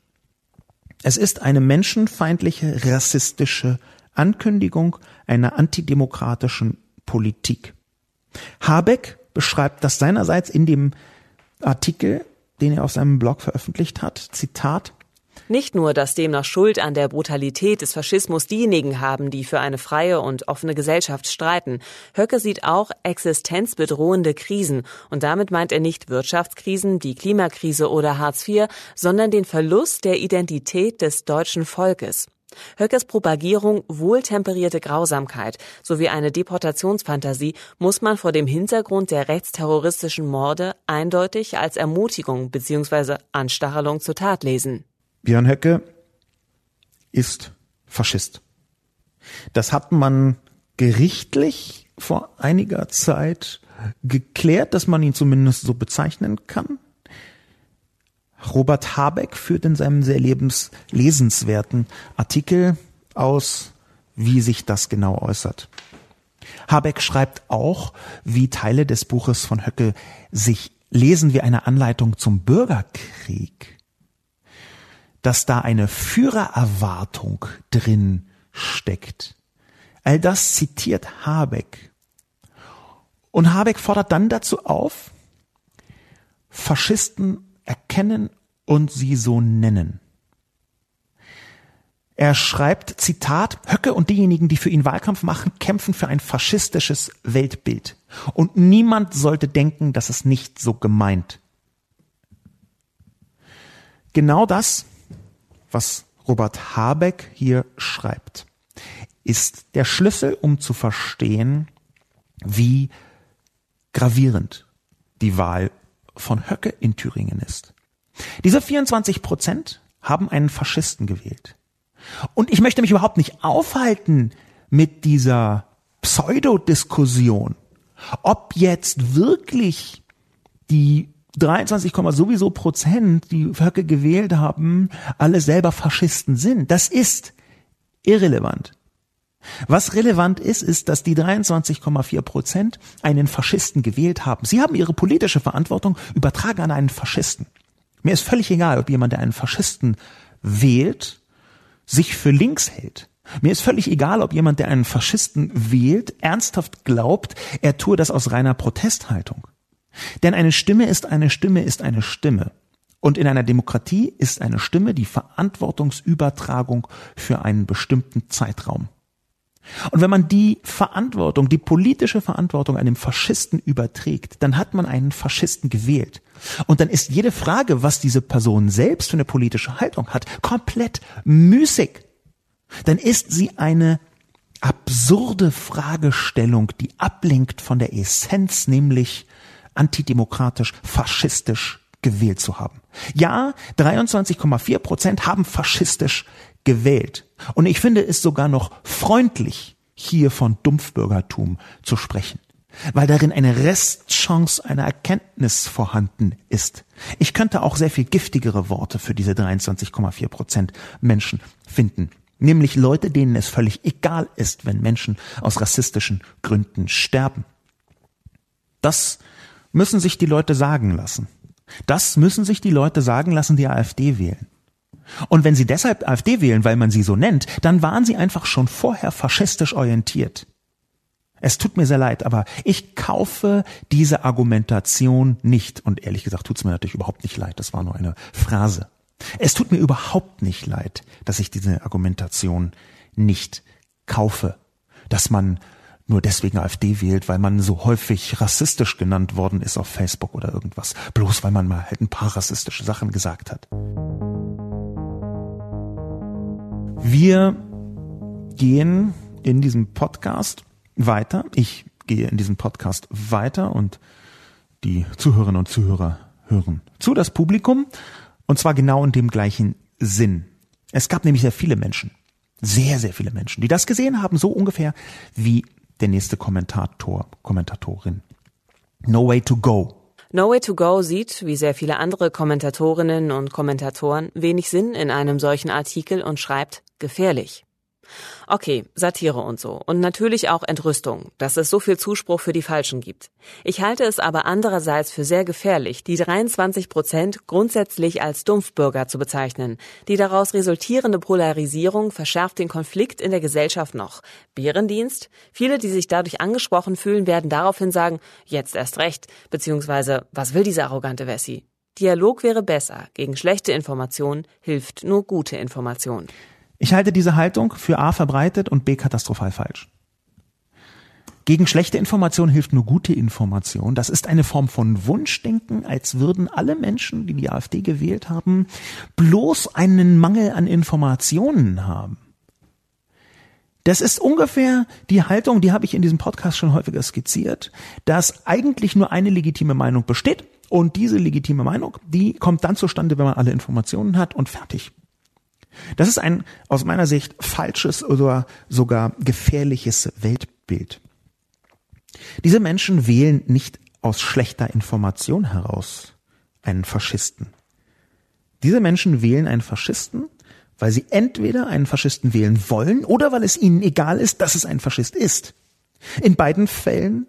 Es ist eine menschenfeindliche, rassistische Ankündigung einer antidemokratischen Politik. Habeck beschreibt das seinerseits in dem Artikel, den er auf seinem Blog veröffentlicht hat. Zitat. Nicht nur, dass demnach Schuld an der Brutalität des Faschismus diejenigen haben, die für eine freie und offene Gesellschaft streiten. Höcke sieht auch existenzbedrohende Krisen. Und damit meint er nicht Wirtschaftskrisen, die Klimakrise oder Hartz IV, sondern den Verlust der Identität des deutschen Volkes. Höckes Propagierung wohltemperierte Grausamkeit sowie eine Deportationsfantasie muss man vor dem Hintergrund der rechtsterroristischen Morde eindeutig als Ermutigung bzw. Anstachelung zur Tat lesen. Björn Höcke ist Faschist. Das hat man gerichtlich vor einiger Zeit geklärt, dass man ihn zumindest so bezeichnen kann. Robert Habeck führt in seinem sehr lebens lesenswerten Artikel aus, wie sich das genau äußert. Habeck schreibt auch, wie Teile des Buches von Höcke sich lesen wie eine Anleitung zum Bürgerkrieg. Dass da eine Führererwartung drin steckt. All das zitiert Habeck. Und Habeck fordert dann dazu auf, Faschisten erkennen und sie so nennen. Er schreibt, Zitat, Höcke und diejenigen, die für ihn Wahlkampf machen, kämpfen für ein faschistisches Weltbild. Und niemand sollte denken, dass es nicht so gemeint. Genau das, was Robert Habeck hier schreibt, ist der Schlüssel, um zu verstehen, wie gravierend die Wahl von Höcke in Thüringen ist. Diese 24 Prozent haben einen Faschisten gewählt. Und ich möchte mich überhaupt nicht aufhalten mit dieser Pseudodiskussion, ob jetzt wirklich die 23, sowieso Prozent, die Höcke gewählt haben, alle selber Faschisten sind. Das ist irrelevant. Was relevant ist, ist, dass die 23,4 Prozent einen Faschisten gewählt haben. Sie haben ihre politische Verantwortung übertragen an einen Faschisten. Mir ist völlig egal, ob jemand, der einen Faschisten wählt, sich für links hält. Mir ist völlig egal, ob jemand, der einen Faschisten wählt, ernsthaft glaubt, er tue das aus reiner Protesthaltung. Denn eine Stimme ist eine Stimme ist eine Stimme. Und in einer Demokratie ist eine Stimme die Verantwortungsübertragung für einen bestimmten Zeitraum. Und wenn man die Verantwortung, die politische Verantwortung einem Faschisten überträgt, dann hat man einen Faschisten gewählt. Und dann ist jede Frage, was diese Person selbst für eine politische Haltung hat, komplett müßig. Dann ist sie eine absurde Fragestellung, die ablenkt von der Essenz, nämlich antidemokratisch, faschistisch gewählt zu haben. Ja, 23,4 Prozent haben faschistisch gewählt. Und ich finde es sogar noch freundlich, hier von Dumpfbürgertum zu sprechen, weil darin eine Restchance einer Erkenntnis vorhanden ist. Ich könnte auch sehr viel giftigere Worte für diese 23,4 Prozent Menschen finden. Nämlich Leute, denen es völlig egal ist, wenn Menschen aus rassistischen Gründen sterben. Das müssen sich die Leute sagen lassen. Das müssen sich die Leute sagen lassen, die AfD wählen. Und wenn sie deshalb AfD wählen, weil man sie so nennt, dann waren sie einfach schon vorher faschistisch orientiert. Es tut mir sehr leid, aber ich kaufe diese Argumentation nicht. Und ehrlich gesagt tut es mir natürlich überhaupt nicht leid. Das war nur eine Phrase. Es tut mir überhaupt nicht leid, dass ich diese Argumentation nicht kaufe. Dass man nur deswegen AfD wählt, weil man so häufig rassistisch genannt worden ist auf Facebook oder irgendwas. Bloß weil man mal halt ein paar rassistische Sachen gesagt hat. Wir gehen in diesem Podcast weiter. Ich gehe in diesem Podcast weiter und die Zuhörerinnen und Zuhörer hören zu das Publikum und zwar genau in dem gleichen Sinn. Es gab nämlich sehr viele Menschen, sehr, sehr viele Menschen, die das gesehen haben, so ungefähr wie der nächste Kommentator, Kommentatorin. No way to go. No Way to Go sieht, wie sehr viele andere Kommentatorinnen und Kommentatoren, wenig Sinn in einem solchen Artikel und schreibt gefährlich. Okay, Satire und so. Und natürlich auch Entrüstung, dass es so viel Zuspruch für die Falschen gibt. Ich halte es aber andererseits für sehr gefährlich, die 23 Prozent grundsätzlich als Dumpfbürger zu bezeichnen. Die daraus resultierende Polarisierung verschärft den Konflikt in der Gesellschaft noch. Bärendienst? Viele, die sich dadurch angesprochen fühlen, werden daraufhin sagen, jetzt erst recht, beziehungsweise, was will diese arrogante Wessi? Dialog wäre besser. Gegen schlechte Information hilft nur gute Information. Ich halte diese Haltung für A verbreitet und B katastrophal falsch. Gegen schlechte Information hilft nur gute Information. Das ist eine Form von Wunschdenken, als würden alle Menschen, die die AfD gewählt haben, bloß einen Mangel an Informationen haben. Das ist ungefähr die Haltung, die habe ich in diesem Podcast schon häufiger skizziert, dass eigentlich nur eine legitime Meinung besteht und diese legitime Meinung, die kommt dann zustande, wenn man alle Informationen hat und fertig. Das ist ein aus meiner Sicht falsches oder sogar gefährliches Weltbild. Diese Menschen wählen nicht aus schlechter Information heraus einen Faschisten. Diese Menschen wählen einen Faschisten, weil sie entweder einen Faschisten wählen wollen oder weil es ihnen egal ist, dass es ein Faschist ist. In beiden Fällen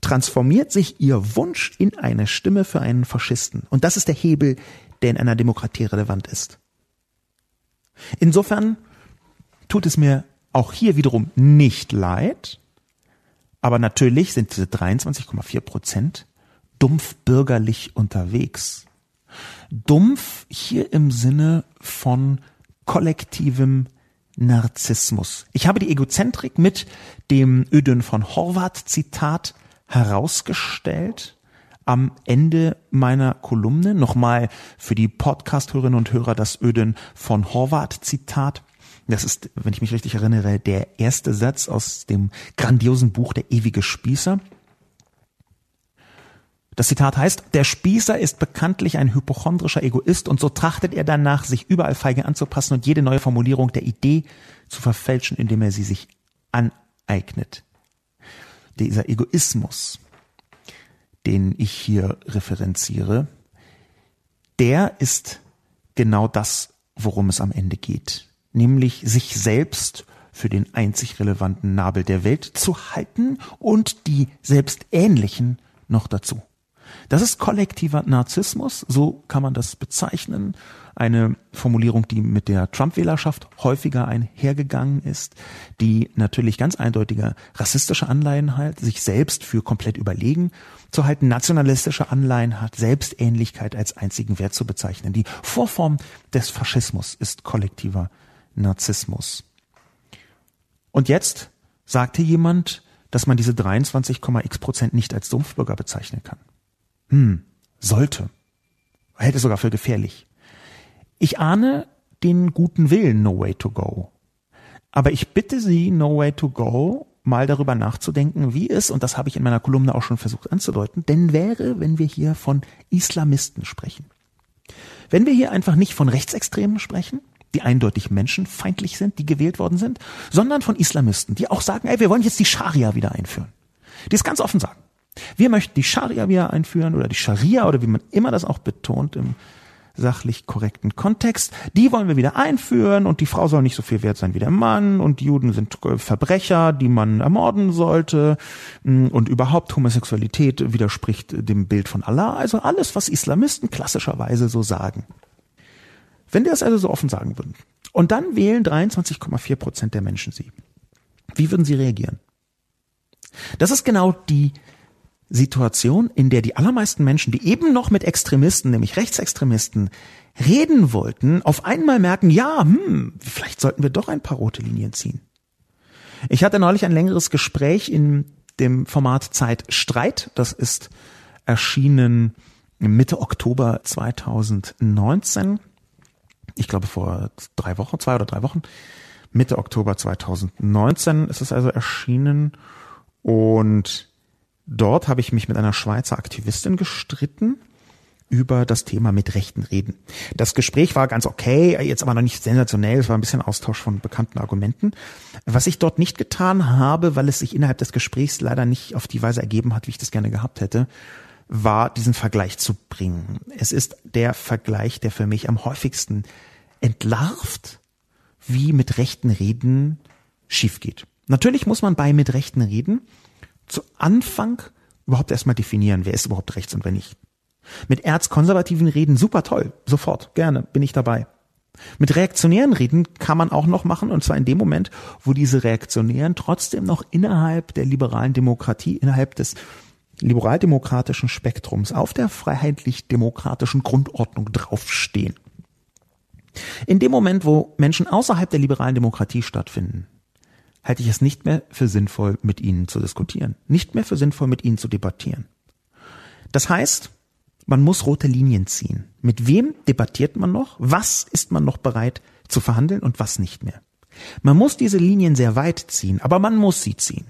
transformiert sich ihr Wunsch in eine Stimme für einen Faschisten. Und das ist der Hebel, der in einer Demokratie relevant ist. Insofern tut es mir auch hier wiederum nicht leid, aber natürlich sind diese 23,4 Prozent dumpf bürgerlich unterwegs. Dumpf hier im Sinne von kollektivem Narzissmus. Ich habe die Egozentrik mit dem Ödön von Horvath Zitat herausgestellt am Ende meiner Kolumne. Nochmal für die Podcast-Hörerinnen und Hörer das Ödön von Horvath Zitat. Das ist, wenn ich mich richtig erinnere, der erste Satz aus dem grandiosen Buch Der ewige Spießer. Das Zitat heißt, der Spießer ist bekanntlich ein hypochondrischer Egoist und so trachtet er danach, sich überall feige anzupassen und jede neue Formulierung der Idee zu verfälschen, indem er sie sich aneignet. Dieser Egoismus, den ich hier referenziere, der ist genau das, worum es am Ende geht. Nämlich sich selbst für den einzig relevanten Nabel der Welt zu halten und die Selbstähnlichen noch dazu. Das ist kollektiver Narzissmus, so kann man das bezeichnen. Eine Formulierung, die mit der Trump-Wählerschaft häufiger einhergegangen ist, die natürlich ganz eindeutige rassistische Anleihen hat, sich selbst für komplett überlegen zu halten, nationalistische Anleihen hat, Selbstähnlichkeit als einzigen Wert zu bezeichnen. Die Vorform des Faschismus ist kollektiver Narzissmus. Und jetzt sagte jemand, dass man diese 23,x Prozent nicht als Sumpfbürger bezeichnen kann. Hm, sollte. Hält es sogar für gefährlich. Ich ahne den guten Willen No Way to Go. Aber ich bitte Sie, No Way to Go, mal darüber nachzudenken, wie es, und das habe ich in meiner Kolumne auch schon versucht anzudeuten, denn wäre, wenn wir hier von Islamisten sprechen. Wenn wir hier einfach nicht von Rechtsextremen sprechen, die eindeutig menschenfeindlich sind, die gewählt worden sind, sondern von Islamisten, die auch sagen, ey, wir wollen jetzt die Scharia wieder einführen. Die es ganz offen sagen. Wir möchten die Scharia wieder einführen oder die Scharia oder wie man immer das auch betont im sachlich korrekten Kontext. Die wollen wir wieder einführen und die Frau soll nicht so viel wert sein wie der Mann und Juden sind Verbrecher, die man ermorden sollte und überhaupt Homosexualität widerspricht dem Bild von Allah. Also alles, was Islamisten klassischerweise so sagen. Wenn die das also so offen sagen würden und dann wählen 23,4 Prozent der Menschen sie, wie würden sie reagieren? Das ist genau die Situation, in der die allermeisten Menschen, die eben noch mit Extremisten, nämlich Rechtsextremisten, reden wollten, auf einmal merken, ja, hm, vielleicht sollten wir doch ein paar rote Linien ziehen. Ich hatte neulich ein längeres Gespräch in dem Format Zeit Streit. Das ist erschienen Mitte Oktober 2019. Ich glaube vor drei Wochen, zwei oder drei Wochen. Mitte Oktober 2019 ist es also erschienen. Und Dort habe ich mich mit einer Schweizer Aktivistin gestritten über das Thema mit Rechten reden. Das Gespräch war ganz okay, jetzt aber noch nicht sensationell, es war ein bisschen Austausch von bekannten Argumenten. Was ich dort nicht getan habe, weil es sich innerhalb des Gesprächs leider nicht auf die Weise ergeben hat, wie ich das gerne gehabt hätte, war diesen Vergleich zu bringen. Es ist der Vergleich, der für mich am häufigsten entlarvt, wie mit Rechten reden schief geht. Natürlich muss man bei mit Rechten reden zu Anfang überhaupt erstmal definieren, wer ist überhaupt rechts und wer nicht. Mit erzkonservativen Reden super toll, sofort, gerne, bin ich dabei. Mit reaktionären Reden kann man auch noch machen, und zwar in dem Moment, wo diese Reaktionären trotzdem noch innerhalb der liberalen Demokratie, innerhalb des liberaldemokratischen Spektrums auf der freiheitlich-demokratischen Grundordnung draufstehen. In dem Moment, wo Menschen außerhalb der liberalen Demokratie stattfinden, halte ich es nicht mehr für sinnvoll, mit ihnen zu diskutieren, nicht mehr für sinnvoll, mit ihnen zu debattieren. Das heißt, man muss rote Linien ziehen. Mit wem debattiert man noch? Was ist man noch bereit zu verhandeln und was nicht mehr? Man muss diese Linien sehr weit ziehen, aber man muss sie ziehen.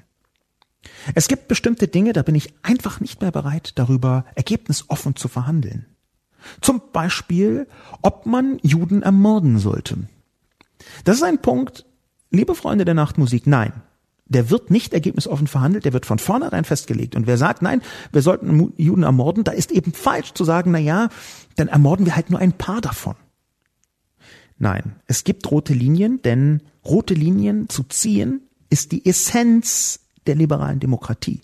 Es gibt bestimmte Dinge, da bin ich einfach nicht mehr bereit, darüber ergebnisoffen zu verhandeln. Zum Beispiel, ob man Juden ermorden sollte. Das ist ein Punkt, liebe Freunde der Nachtmusik, nein. Der wird nicht ergebnisoffen verhandelt, der wird von vornherein festgelegt. Und wer sagt, nein, wir sollten Juden ermorden, da ist eben falsch zu sagen, na ja, dann ermorden wir halt nur ein paar davon. Nein, es gibt rote Linien, denn rote Linien zu ziehen ist die Essenz der liberalen Demokratie.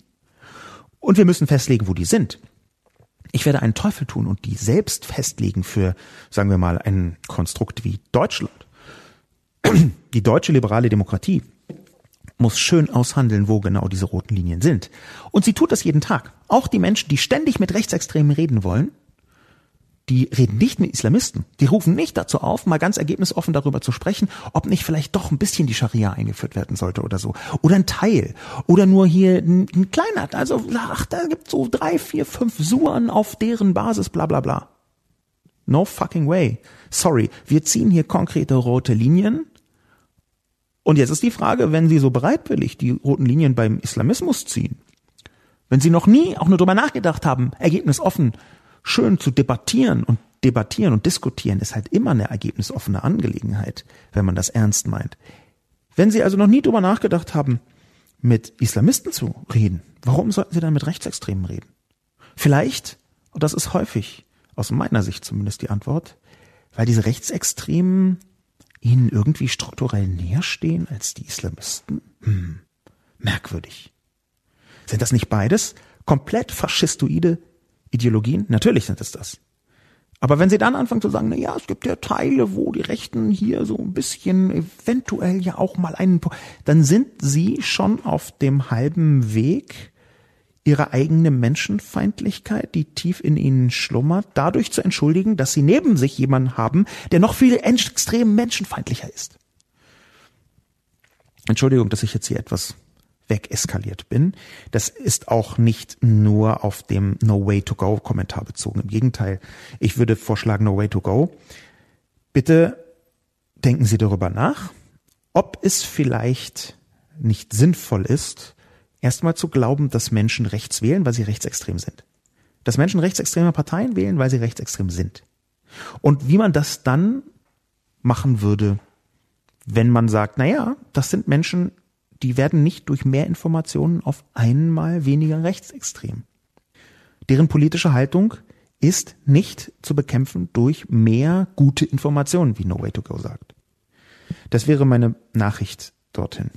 Und wir müssen festlegen, wo die sind. Ich werde einen Teufel tun und die selbst festlegen für, sagen wir mal, ein Konstrukt wie Deutschland. Die deutsche liberale Demokratie muss schön aushandeln, wo genau diese roten Linien sind. Und sie tut das jeden Tag. Auch die Menschen, die ständig mit Rechtsextremen reden wollen, die reden nicht mit Islamisten. Die rufen nicht dazu auf, mal ganz ergebnisoffen darüber zu sprechen, ob nicht vielleicht doch ein bisschen die Scharia eingeführt werden sollte oder so. Oder ein Teil. Oder nur hier ein, ein kleiner. Also, ach, da gibt's so drei, vier, fünf Suren auf deren Basis, bla bla bla. No fucking way. Sorry, wir ziehen hier konkrete rote Linien. Und jetzt ist die Frage, wenn Sie so bereitwillig die roten Linien beim Islamismus ziehen, wenn Sie noch nie auch nur drüber nachgedacht haben, ergebnisoffen schön zu debattieren und debattieren und diskutieren ist halt immer eine ergebnisoffene Angelegenheit, wenn man das ernst meint. Wenn Sie also noch nie drüber nachgedacht haben, mit Islamisten zu reden, warum sollten Sie dann mit Rechtsextremen reden? Vielleicht, und das ist häufig, aus meiner Sicht zumindest die Antwort, weil diese Rechtsextremen ihnen irgendwie strukturell näher stehen als die Islamisten? Hm, merkwürdig. Sind das nicht beides komplett faschistoide Ideologien? Natürlich sind es das. Aber wenn sie dann anfangen zu sagen, na ja, es gibt ja Teile, wo die Rechten hier so ein bisschen eventuell ja auch mal einen, dann sind sie schon auf dem halben Weg, ihre eigene Menschenfeindlichkeit, die tief in ihnen schlummert, dadurch zu entschuldigen, dass sie neben sich jemanden haben, der noch viel extrem menschenfeindlicher ist. Entschuldigung, dass ich jetzt hier etwas wegeskaliert bin. Das ist auch nicht nur auf dem No Way to Go Kommentar bezogen. Im Gegenteil, ich würde vorschlagen No Way to Go. Bitte denken Sie darüber nach, ob es vielleicht nicht sinnvoll ist, erstmal zu glauben, dass Menschen rechts wählen, weil sie rechtsextrem sind. Dass Menschen rechtsextreme Parteien wählen, weil sie rechtsextrem sind. Und wie man das dann machen würde, wenn man sagt, na ja, das sind Menschen, die werden nicht durch mehr Informationen auf einmal weniger rechtsextrem. Deren politische Haltung ist nicht zu bekämpfen durch mehr gute Informationen, wie No Way to Go sagt. Das wäre meine Nachricht dorthin.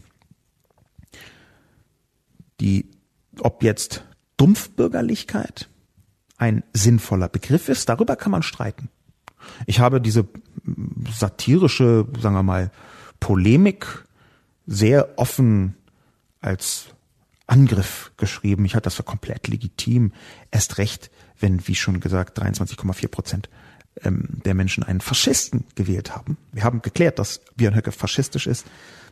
Die, ob jetzt Dumpfbürgerlichkeit ein sinnvoller Begriff ist, darüber kann man streiten. Ich habe diese satirische, sagen wir mal, Polemik sehr offen als Angriff geschrieben. Ich halte das für komplett legitim. Erst recht, wenn, wie schon gesagt, 23,4 Prozent ähm, der Menschen einen Faschisten gewählt haben. Wir haben geklärt, dass Björn Höcke faschistisch ist,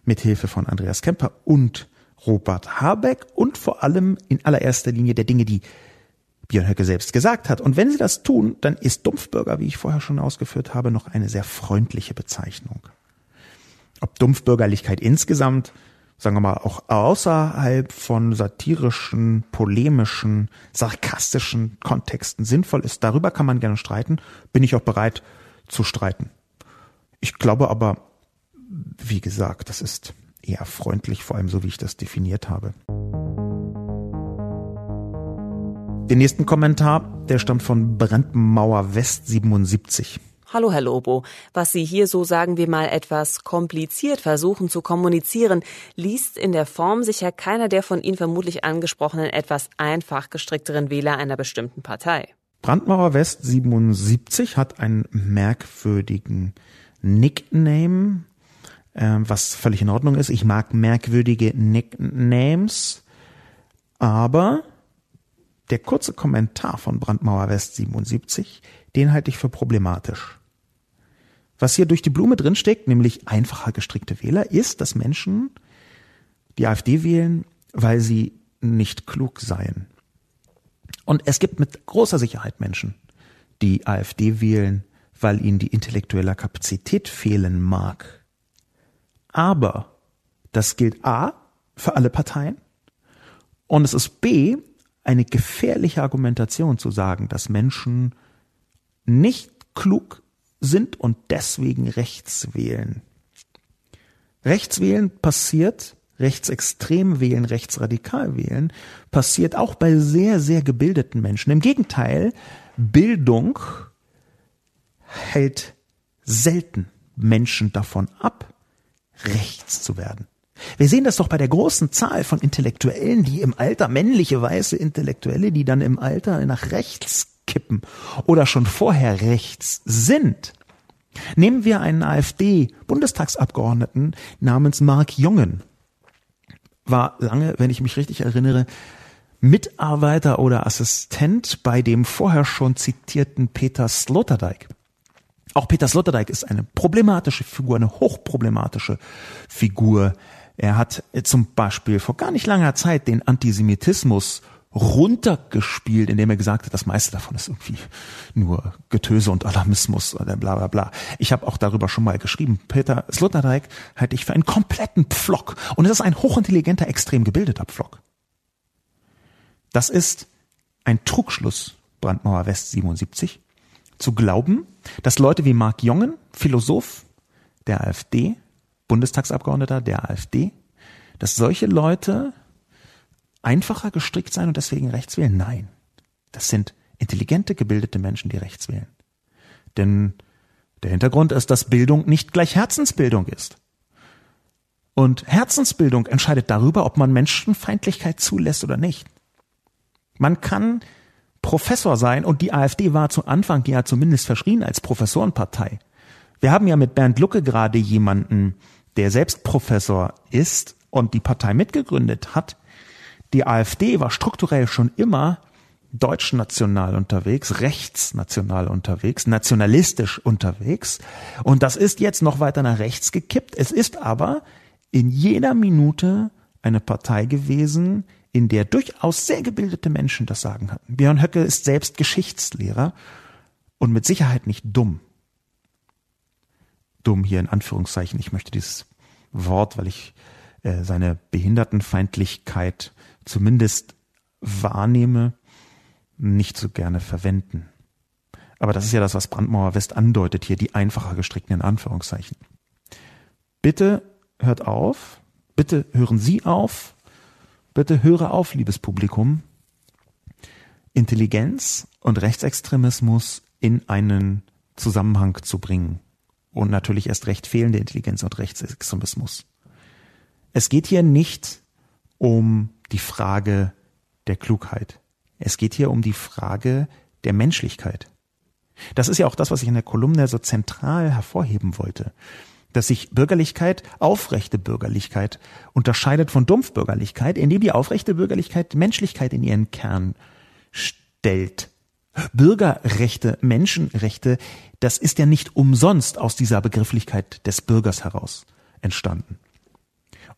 mit Hilfe von Andreas Kemper und Robert Habeck und vor allem in allererster Linie der Dinge, die Björn Höcke selbst gesagt hat. Und wenn sie das tun, dann ist Dumpfbürger, wie ich vorher schon ausgeführt habe, noch eine sehr freundliche Bezeichnung ob Dumpfbürgerlichkeit insgesamt, sagen wir mal, auch außerhalb von satirischen, polemischen, sarkastischen Kontexten sinnvoll ist, darüber kann man gerne streiten, bin ich auch bereit zu streiten. Ich glaube aber, wie gesagt, das ist eher freundlich, vor allem so wie ich das definiert habe. Den nächsten Kommentar, der stammt von Brandmauer West 77. Hallo, Herr Lobo. Was Sie hier so sagen wir mal etwas kompliziert versuchen zu kommunizieren, liest in der Form sicher keiner der von Ihnen vermutlich angesprochenen etwas einfach gestrickteren Wähler einer bestimmten Partei. Brandmauer West 77 hat einen merkwürdigen Nickname, äh, was völlig in Ordnung ist. Ich mag merkwürdige Nicknames, aber der kurze Kommentar von Brandmauer West 77 den halte ich für problematisch. Was hier durch die Blume drinsteckt, nämlich einfacher gestrickte Wähler, ist, dass Menschen die AfD wählen, weil sie nicht klug seien. Und es gibt mit großer Sicherheit Menschen, die AfD wählen, weil ihnen die intellektuelle Kapazität fehlen mag. Aber das gilt A für alle Parteien und es ist B eine gefährliche Argumentation zu sagen, dass Menschen nicht klug sind und deswegen rechts wählen. Rechts wählen passiert, rechtsextrem wählen, rechtsradikal wählen, passiert auch bei sehr, sehr gebildeten Menschen. Im Gegenteil, Bildung hält selten Menschen davon ab, rechts zu werden. Wir sehen das doch bei der großen Zahl von Intellektuellen, die im Alter, männliche weiße Intellektuelle, die dann im Alter nach rechts kippen oder schon vorher rechts sind. Nehmen wir einen AfD-Bundestagsabgeordneten namens Mark Jungen. War lange, wenn ich mich richtig erinnere, Mitarbeiter oder Assistent bei dem vorher schon zitierten Peter Sloterdijk. Auch Peter Sloterdijk ist eine problematische Figur, eine hochproblematische Figur. Er hat zum Beispiel vor gar nicht langer Zeit den Antisemitismus runtergespielt, indem er gesagt hat, das meiste davon ist irgendwie nur Getöse und Alarmismus oder bla bla bla. Ich habe auch darüber schon mal geschrieben. Peter Sloterdijk halte ich für einen kompletten Pflock. Und es ist ein hochintelligenter, extrem gebildeter Pflock. Das ist ein Trugschluss, Brandmauer West 77, zu glauben, dass Leute wie Mark Jongen, Philosoph der AfD, Bundestagsabgeordneter der AfD, dass solche Leute einfacher gestrickt sein und deswegen rechts wählen? Nein. Das sind intelligente, gebildete Menschen, die rechts wählen. Denn der Hintergrund ist, dass Bildung nicht gleich Herzensbildung ist. Und Herzensbildung entscheidet darüber, ob man Menschenfeindlichkeit zulässt oder nicht. Man kann Professor sein und die AfD war zu Anfang ja zumindest verschrien als Professorenpartei. Wir haben ja mit Bernd Lucke gerade jemanden, der selbst Professor ist und die Partei mitgegründet hat. Die AfD war strukturell schon immer deutschnational unterwegs, rechtsnational unterwegs, nationalistisch unterwegs. Und das ist jetzt noch weiter nach rechts gekippt. Es ist aber in jeder Minute eine Partei gewesen, in der durchaus sehr gebildete Menschen das Sagen hatten. Björn Höcke ist selbst Geschichtslehrer und mit Sicherheit nicht dumm. Dumm hier in Anführungszeichen. Ich möchte dieses Wort, weil ich äh, seine Behindertenfeindlichkeit zumindest wahrnehme, nicht so gerne verwenden. Aber das ist ja das, was Brandmauer West andeutet hier, die einfacher gestrickten in Anführungszeichen. Bitte hört auf, bitte hören Sie auf, Bitte höre auf, liebes Publikum, Intelligenz und Rechtsextremismus in einen Zusammenhang zu bringen. Und natürlich erst recht fehlende Intelligenz und Rechtsextremismus. Es geht hier nicht um die Frage der Klugheit. Es geht hier um die Frage der Menschlichkeit. Das ist ja auch das, was ich in der Kolumne so zentral hervorheben wollte dass sich Bürgerlichkeit, aufrechte Bürgerlichkeit unterscheidet von Dumpfbürgerlichkeit, indem die aufrechte Bürgerlichkeit Menschlichkeit in ihren Kern stellt. Bürgerrechte, Menschenrechte, das ist ja nicht umsonst aus dieser Begrifflichkeit des Bürgers heraus entstanden.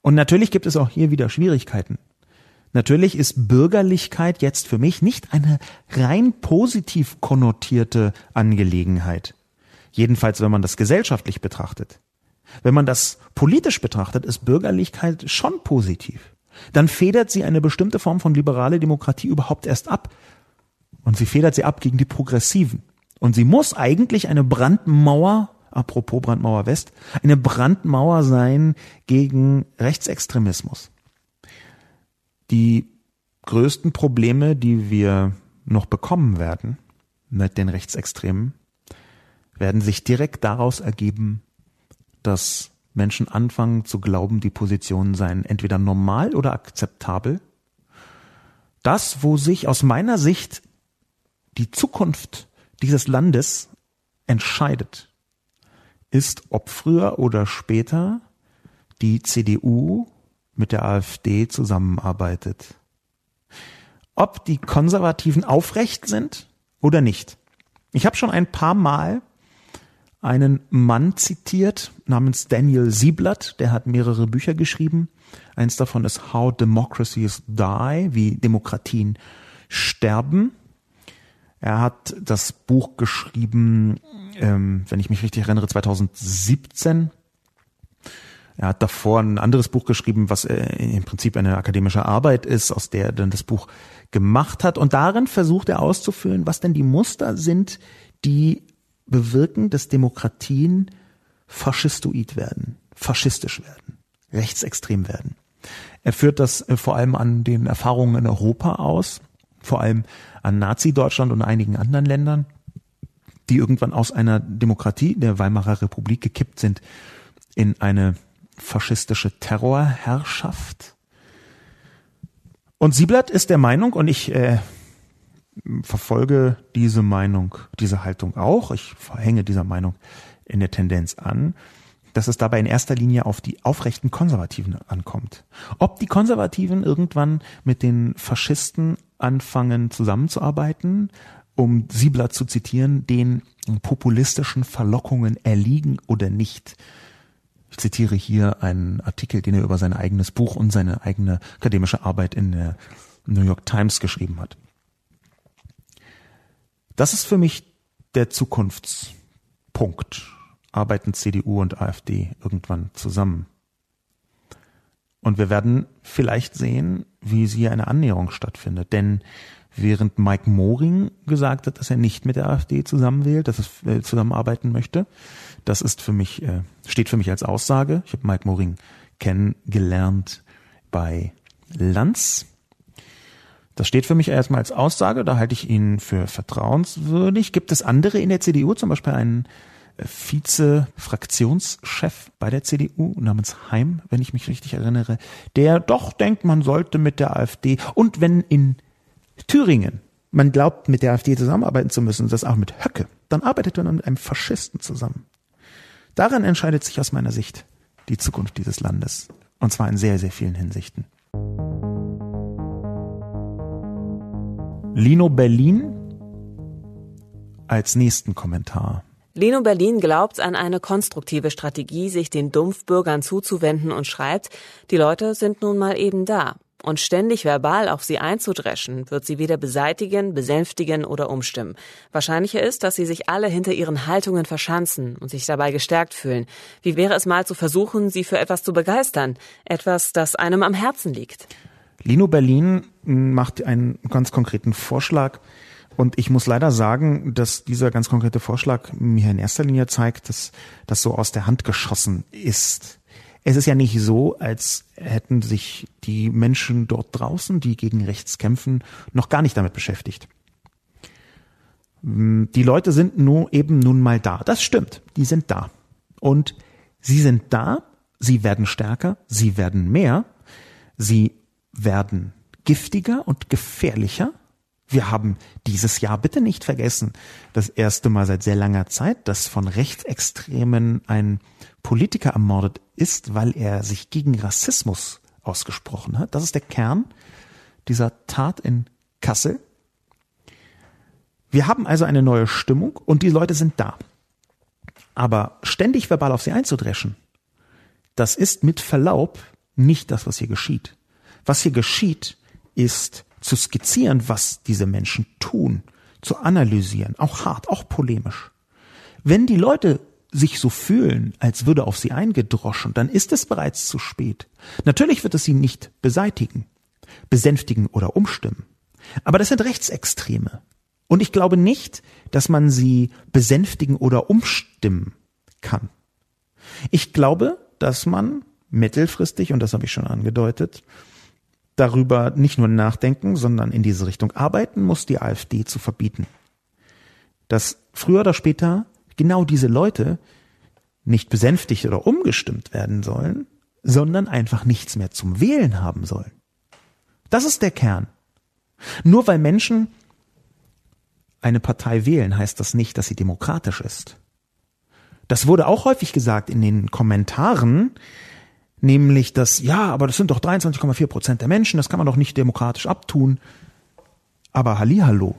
Und natürlich gibt es auch hier wieder Schwierigkeiten. Natürlich ist Bürgerlichkeit jetzt für mich nicht eine rein positiv konnotierte Angelegenheit. Jedenfalls, wenn man das gesellschaftlich betrachtet. Wenn man das politisch betrachtet, ist Bürgerlichkeit schon positiv. Dann federt sie eine bestimmte Form von liberale Demokratie überhaupt erst ab. Und sie federt sie ab gegen die Progressiven. Und sie muss eigentlich eine Brandmauer, apropos Brandmauer West, eine Brandmauer sein gegen Rechtsextremismus. Die größten Probleme, die wir noch bekommen werden mit den Rechtsextremen, werden sich direkt daraus ergeben, dass Menschen anfangen zu glauben, die Positionen seien entweder normal oder akzeptabel. Das, wo sich aus meiner Sicht die Zukunft dieses Landes entscheidet, ist, ob früher oder später die CDU mit der AfD zusammenarbeitet. Ob die Konservativen aufrecht sind oder nicht. Ich habe schon ein paar Mal einen Mann zitiert namens Daniel Sieblatt, der hat mehrere Bücher geschrieben. Eins davon ist How Democracies Die, wie Demokratien sterben. Er hat das Buch geschrieben, ähm, wenn ich mich richtig erinnere, 2017. Er hat davor ein anderes Buch geschrieben, was äh, im Prinzip eine akademische Arbeit ist, aus der er dann das Buch gemacht hat. Und darin versucht er auszufüllen, was denn die Muster sind, die bewirken, dass Demokratien faschistoid werden, faschistisch werden, rechtsextrem werden. Er führt das äh, vor allem an den Erfahrungen in Europa aus, vor allem an Nazi-Deutschland und einigen anderen Ländern, die irgendwann aus einer Demokratie der Weimarer Republik gekippt sind in eine faschistische Terrorherrschaft. Und Sieblatt ist der Meinung, und ich äh, verfolge diese Meinung, diese Haltung auch, ich verhänge dieser Meinung in der Tendenz an, dass es dabei in erster Linie auf die aufrechten Konservativen ankommt. Ob die Konservativen irgendwann mit den Faschisten anfangen zusammenzuarbeiten, um Siebler zu zitieren, den populistischen Verlockungen erliegen oder nicht. Ich zitiere hier einen Artikel, den er über sein eigenes Buch und seine eigene akademische Arbeit in der New York Times geschrieben hat. Das ist für mich der Zukunftspunkt. Arbeiten CDU und AfD irgendwann zusammen. Und wir werden vielleicht sehen, wie hier eine Annäherung stattfindet. Denn während Mike Moring gesagt hat, dass er nicht mit der AfD zusammenwählt, dass er äh, zusammenarbeiten möchte, das ist für mich, äh, steht für mich als Aussage. Ich habe Mike Moring kennengelernt bei Lanz das steht für mich erstmal als Aussage, da halte ich ihn für vertrauenswürdig. Gibt es andere in der CDU, zum Beispiel einen äh, Vize-Fraktionschef bei der CDU namens Heim, wenn ich mich richtig erinnere, der doch denkt, man sollte mit der AfD und wenn in Thüringen man glaubt, mit der AfD zusammenarbeiten zu müssen, das auch mit Höcke, dann arbeitet man mit einem Faschisten zusammen. Daran entscheidet sich aus meiner Sicht die Zukunft dieses Landes. Und zwar in sehr, sehr vielen Hinsichten. Lino Berlin als nächsten Kommentar. Lino Berlin glaubt an eine konstruktive Strategie, sich den Dumpfbürgern zuzuwenden und schreibt, die Leute sind nun mal eben da. Und ständig verbal auf sie einzudreschen, wird sie weder beseitigen, besänftigen oder umstimmen. Wahrscheinlicher ist, dass sie sich alle hinter ihren Haltungen verschanzen und sich dabei gestärkt fühlen. Wie wäre es mal zu versuchen, sie für etwas zu begeistern? Etwas, das einem am Herzen liegt. Lino Berlin macht einen ganz konkreten Vorschlag. Und ich muss leider sagen, dass dieser ganz konkrete Vorschlag mir in erster Linie zeigt, dass das so aus der Hand geschossen ist. Es ist ja nicht so, als hätten sich die Menschen dort draußen, die gegen rechts kämpfen, noch gar nicht damit beschäftigt. Die Leute sind nur eben nun mal da. Das stimmt. Die sind da. Und sie sind da. Sie werden stärker. Sie werden mehr. Sie werden giftiger und gefährlicher. Wir haben dieses Jahr bitte nicht vergessen, das erste Mal seit sehr langer Zeit, dass von Rechtsextremen ein Politiker ermordet ist, weil er sich gegen Rassismus ausgesprochen hat. Das ist der Kern dieser Tat in Kassel. Wir haben also eine neue Stimmung und die Leute sind da. Aber ständig verbal auf sie einzudreschen, das ist mit Verlaub nicht das, was hier geschieht. Was hier geschieht, ist zu skizzieren, was diese Menschen tun, zu analysieren, auch hart, auch polemisch. Wenn die Leute sich so fühlen, als würde auf sie eingedroschen, dann ist es bereits zu spät. Natürlich wird es sie nicht beseitigen, besänftigen oder umstimmen. Aber das sind Rechtsextreme. Und ich glaube nicht, dass man sie besänftigen oder umstimmen kann. Ich glaube, dass man mittelfristig, und das habe ich schon angedeutet, darüber nicht nur nachdenken, sondern in diese Richtung arbeiten muss, die AfD zu verbieten. Dass früher oder später genau diese Leute nicht besänftigt oder umgestimmt werden sollen, sondern einfach nichts mehr zum Wählen haben sollen. Das ist der Kern. Nur weil Menschen eine Partei wählen, heißt das nicht, dass sie demokratisch ist. Das wurde auch häufig gesagt in den Kommentaren nämlich dass, ja, aber das sind doch 23,4 Prozent der Menschen, das kann man doch nicht demokratisch abtun. Aber Hallihallo.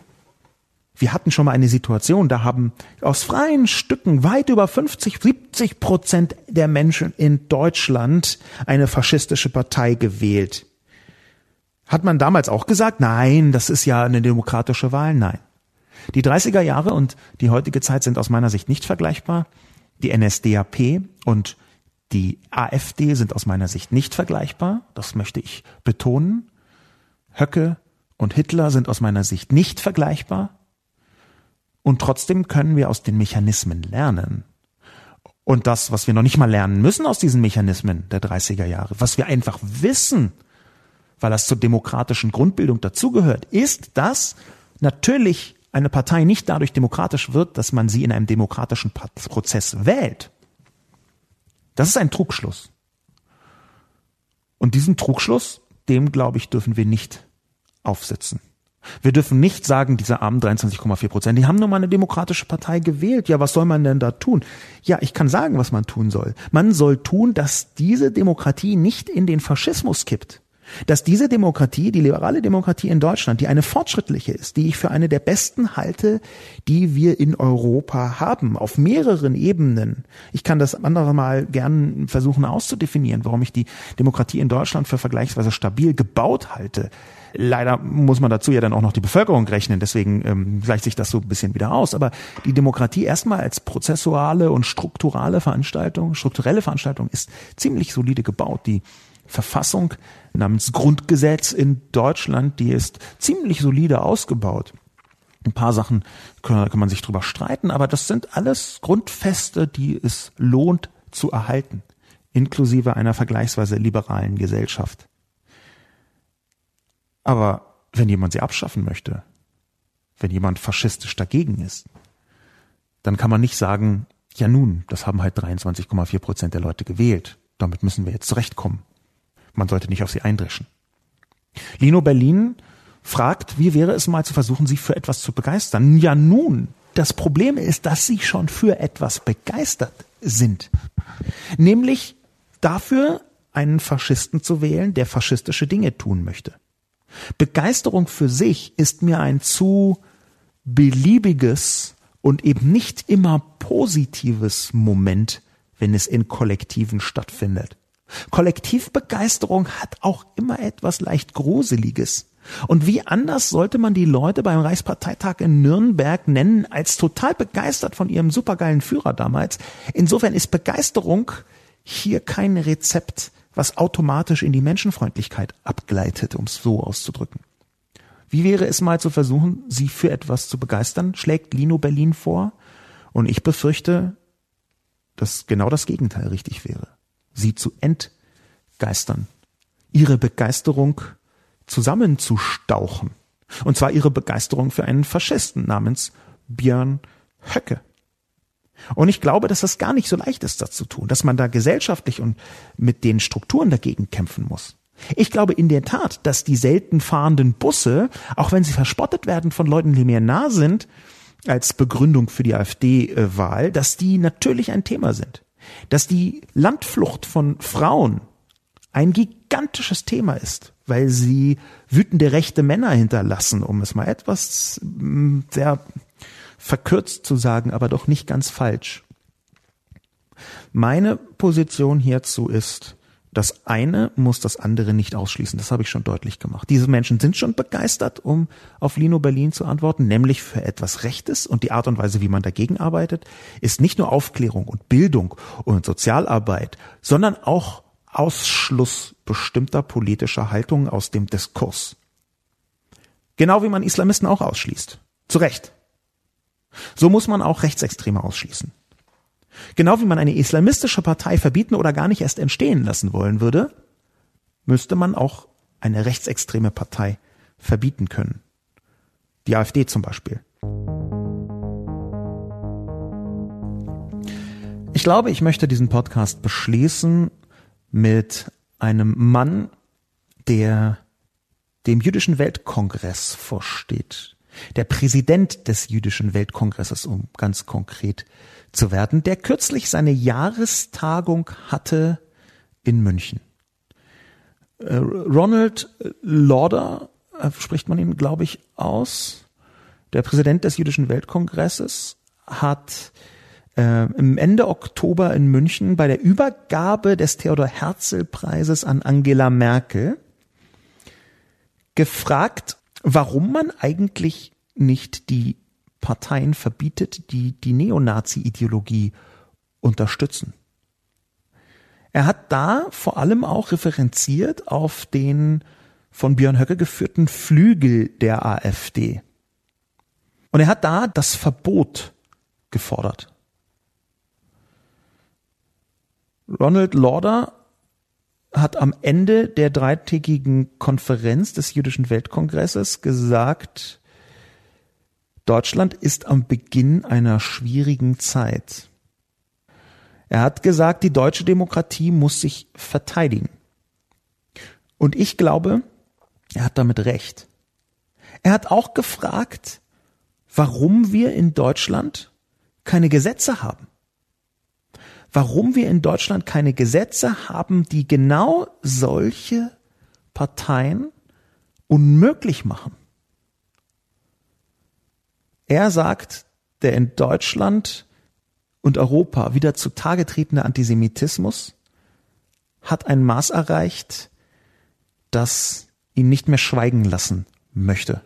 Wir hatten schon mal eine Situation, da haben aus freien Stücken weit über 50, 70 Prozent der Menschen in Deutschland eine faschistische Partei gewählt. Hat man damals auch gesagt, nein, das ist ja eine demokratische Wahl? Nein. Die 30er Jahre und die heutige Zeit sind aus meiner Sicht nicht vergleichbar. Die NSDAP und die AfD sind aus meiner Sicht nicht vergleichbar, das möchte ich betonen. Höcke und Hitler sind aus meiner Sicht nicht vergleichbar. Und trotzdem können wir aus den Mechanismen lernen. Und das, was wir noch nicht mal lernen müssen aus diesen Mechanismen der 30er Jahre, was wir einfach wissen, weil das zur demokratischen Grundbildung dazugehört, ist, dass natürlich eine Partei nicht dadurch demokratisch wird, dass man sie in einem demokratischen Prozess wählt. Das ist ein Trugschluss. Und diesen Trugschluss, dem glaube ich, dürfen wir nicht aufsitzen. Wir dürfen nicht sagen, diese armen 23,4 Prozent, die haben nur mal eine demokratische Partei gewählt. Ja, was soll man denn da tun? Ja, ich kann sagen, was man tun soll. Man soll tun, dass diese Demokratie nicht in den Faschismus kippt dass diese Demokratie, die liberale Demokratie in Deutschland, die eine fortschrittliche ist, die ich für eine der besten halte, die wir in Europa haben, auf mehreren Ebenen. Ich kann das andere mal gern versuchen auszudefinieren, warum ich die Demokratie in Deutschland für vergleichsweise stabil gebaut halte. Leider muss man dazu ja dann auch noch die Bevölkerung rechnen, deswegen ähm, gleicht sich das so ein bisschen wieder aus. Aber die Demokratie erstmal als prozessuale und strukturale Veranstaltung, strukturelle Veranstaltung ist ziemlich solide gebaut. Die Verfassung namens Grundgesetz in Deutschland, die ist ziemlich solide ausgebaut. Ein paar Sachen kann, kann man sich drüber streiten, aber das sind alles Grundfeste, die es lohnt zu erhalten, inklusive einer vergleichsweise liberalen Gesellschaft. Aber wenn jemand sie abschaffen möchte, wenn jemand faschistisch dagegen ist, dann kann man nicht sagen, ja nun, das haben halt 23,4 Prozent der Leute gewählt. Damit müssen wir jetzt zurechtkommen. Man sollte nicht auf sie eindreschen. Lino Berlin fragt, wie wäre es mal zu versuchen, sie für etwas zu begeistern? Ja nun, das Problem ist, dass sie schon für etwas begeistert sind. Nämlich dafür, einen Faschisten zu wählen, der faschistische Dinge tun möchte. Begeisterung für sich ist mir ein zu beliebiges und eben nicht immer positives Moment, wenn es in Kollektiven stattfindet. Kollektivbegeisterung hat auch immer etwas leicht Gruseliges. Und wie anders sollte man die Leute beim Reichsparteitag in Nürnberg nennen, als total begeistert von ihrem supergeilen Führer damals? Insofern ist Begeisterung hier kein Rezept, was automatisch in die Menschenfreundlichkeit abgleitet, um es so auszudrücken. Wie wäre es mal zu versuchen, sie für etwas zu begeistern, schlägt Lino Berlin vor. Und ich befürchte, dass genau das Gegenteil richtig wäre sie zu entgeistern, ihre Begeisterung zusammenzustauchen. Und zwar ihre Begeisterung für einen Faschisten namens Björn Höcke. Und ich glaube, dass das gar nicht so leicht ist, das zu tun, dass man da gesellschaftlich und mit den Strukturen dagegen kämpfen muss. Ich glaube in der Tat, dass die selten fahrenden Busse, auch wenn sie verspottet werden von Leuten, die mir nah sind, als Begründung für die AfD-Wahl, dass die natürlich ein Thema sind dass die Landflucht von Frauen ein gigantisches Thema ist, weil sie wütende rechte Männer hinterlassen, um es mal etwas mm, sehr verkürzt zu sagen, aber doch nicht ganz falsch. Meine Position hierzu ist, das eine muss das andere nicht ausschließen. Das habe ich schon deutlich gemacht. Diese Menschen sind schon begeistert, um auf Lino Berlin zu antworten, nämlich für etwas Rechtes. Und die Art und Weise, wie man dagegen arbeitet, ist nicht nur Aufklärung und Bildung und Sozialarbeit, sondern auch Ausschluss bestimmter politischer Haltungen aus dem Diskurs. Genau wie man Islamisten auch ausschließt. Zu Recht. So muss man auch Rechtsextreme ausschließen. Genau wie man eine islamistische Partei verbieten oder gar nicht erst entstehen lassen wollen würde, müsste man auch eine rechtsextreme Partei verbieten können. Die AfD zum Beispiel. Ich glaube, ich möchte diesen Podcast beschließen mit einem Mann, der dem Jüdischen Weltkongress vorsteht. Der Präsident des Jüdischen Weltkongresses, um ganz konkret zu werden, der kürzlich seine Jahrestagung hatte in München. Äh, Ronald Lauder, äh, spricht man ihn, glaube ich, aus, der Präsident des Jüdischen Weltkongresses, hat äh, im Ende Oktober in München bei der Übergabe des Theodor Herzl Preises an Angela Merkel gefragt, warum man eigentlich nicht die Parteien verbietet, die die Neonazi-Ideologie unterstützen. Er hat da vor allem auch referenziert auf den von Björn Höcke geführten Flügel der AfD. Und er hat da das Verbot gefordert. Ronald Lauder hat am Ende der dreitägigen Konferenz des Jüdischen Weltkongresses gesagt, Deutschland ist am Beginn einer schwierigen Zeit. Er hat gesagt, die deutsche Demokratie muss sich verteidigen. Und ich glaube, er hat damit recht. Er hat auch gefragt, warum wir in Deutschland keine Gesetze haben. Warum wir in Deutschland keine Gesetze haben, die genau solche Parteien unmöglich machen. Er sagt, der in Deutschland und Europa wieder zutage tretende Antisemitismus hat ein Maß erreicht, das ihn nicht mehr schweigen lassen möchte.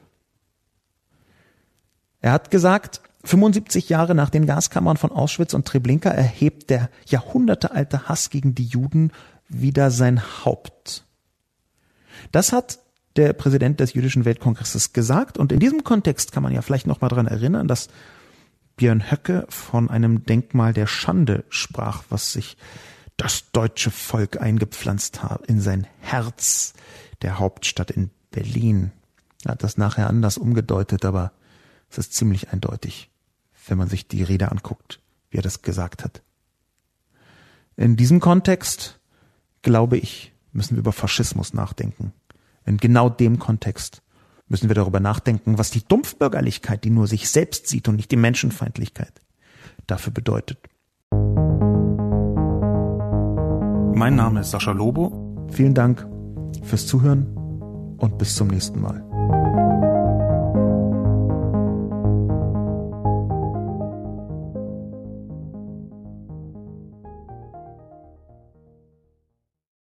Er hat gesagt, 75 Jahre nach den Gaskammern von Auschwitz und Treblinka erhebt der jahrhundertealte Hass gegen die Juden wieder sein Haupt. Das hat der Präsident des Jüdischen Weltkongresses gesagt und in diesem Kontext kann man ja vielleicht noch mal daran erinnern, dass Björn Höcke von einem Denkmal der Schande sprach, was sich das deutsche Volk eingepflanzt hat in sein Herz der Hauptstadt in Berlin. Er hat das nachher anders umgedeutet, aber es ist ziemlich eindeutig, wenn man sich die Rede anguckt, wie er das gesagt hat. In diesem Kontext, glaube ich, müssen wir über Faschismus nachdenken. In genau dem Kontext müssen wir darüber nachdenken, was die Dumpfbürgerlichkeit, die nur sich selbst sieht und nicht die Menschenfeindlichkeit, dafür bedeutet. Mein Name ist Sascha Lobo. Vielen Dank fürs Zuhören und bis zum nächsten Mal.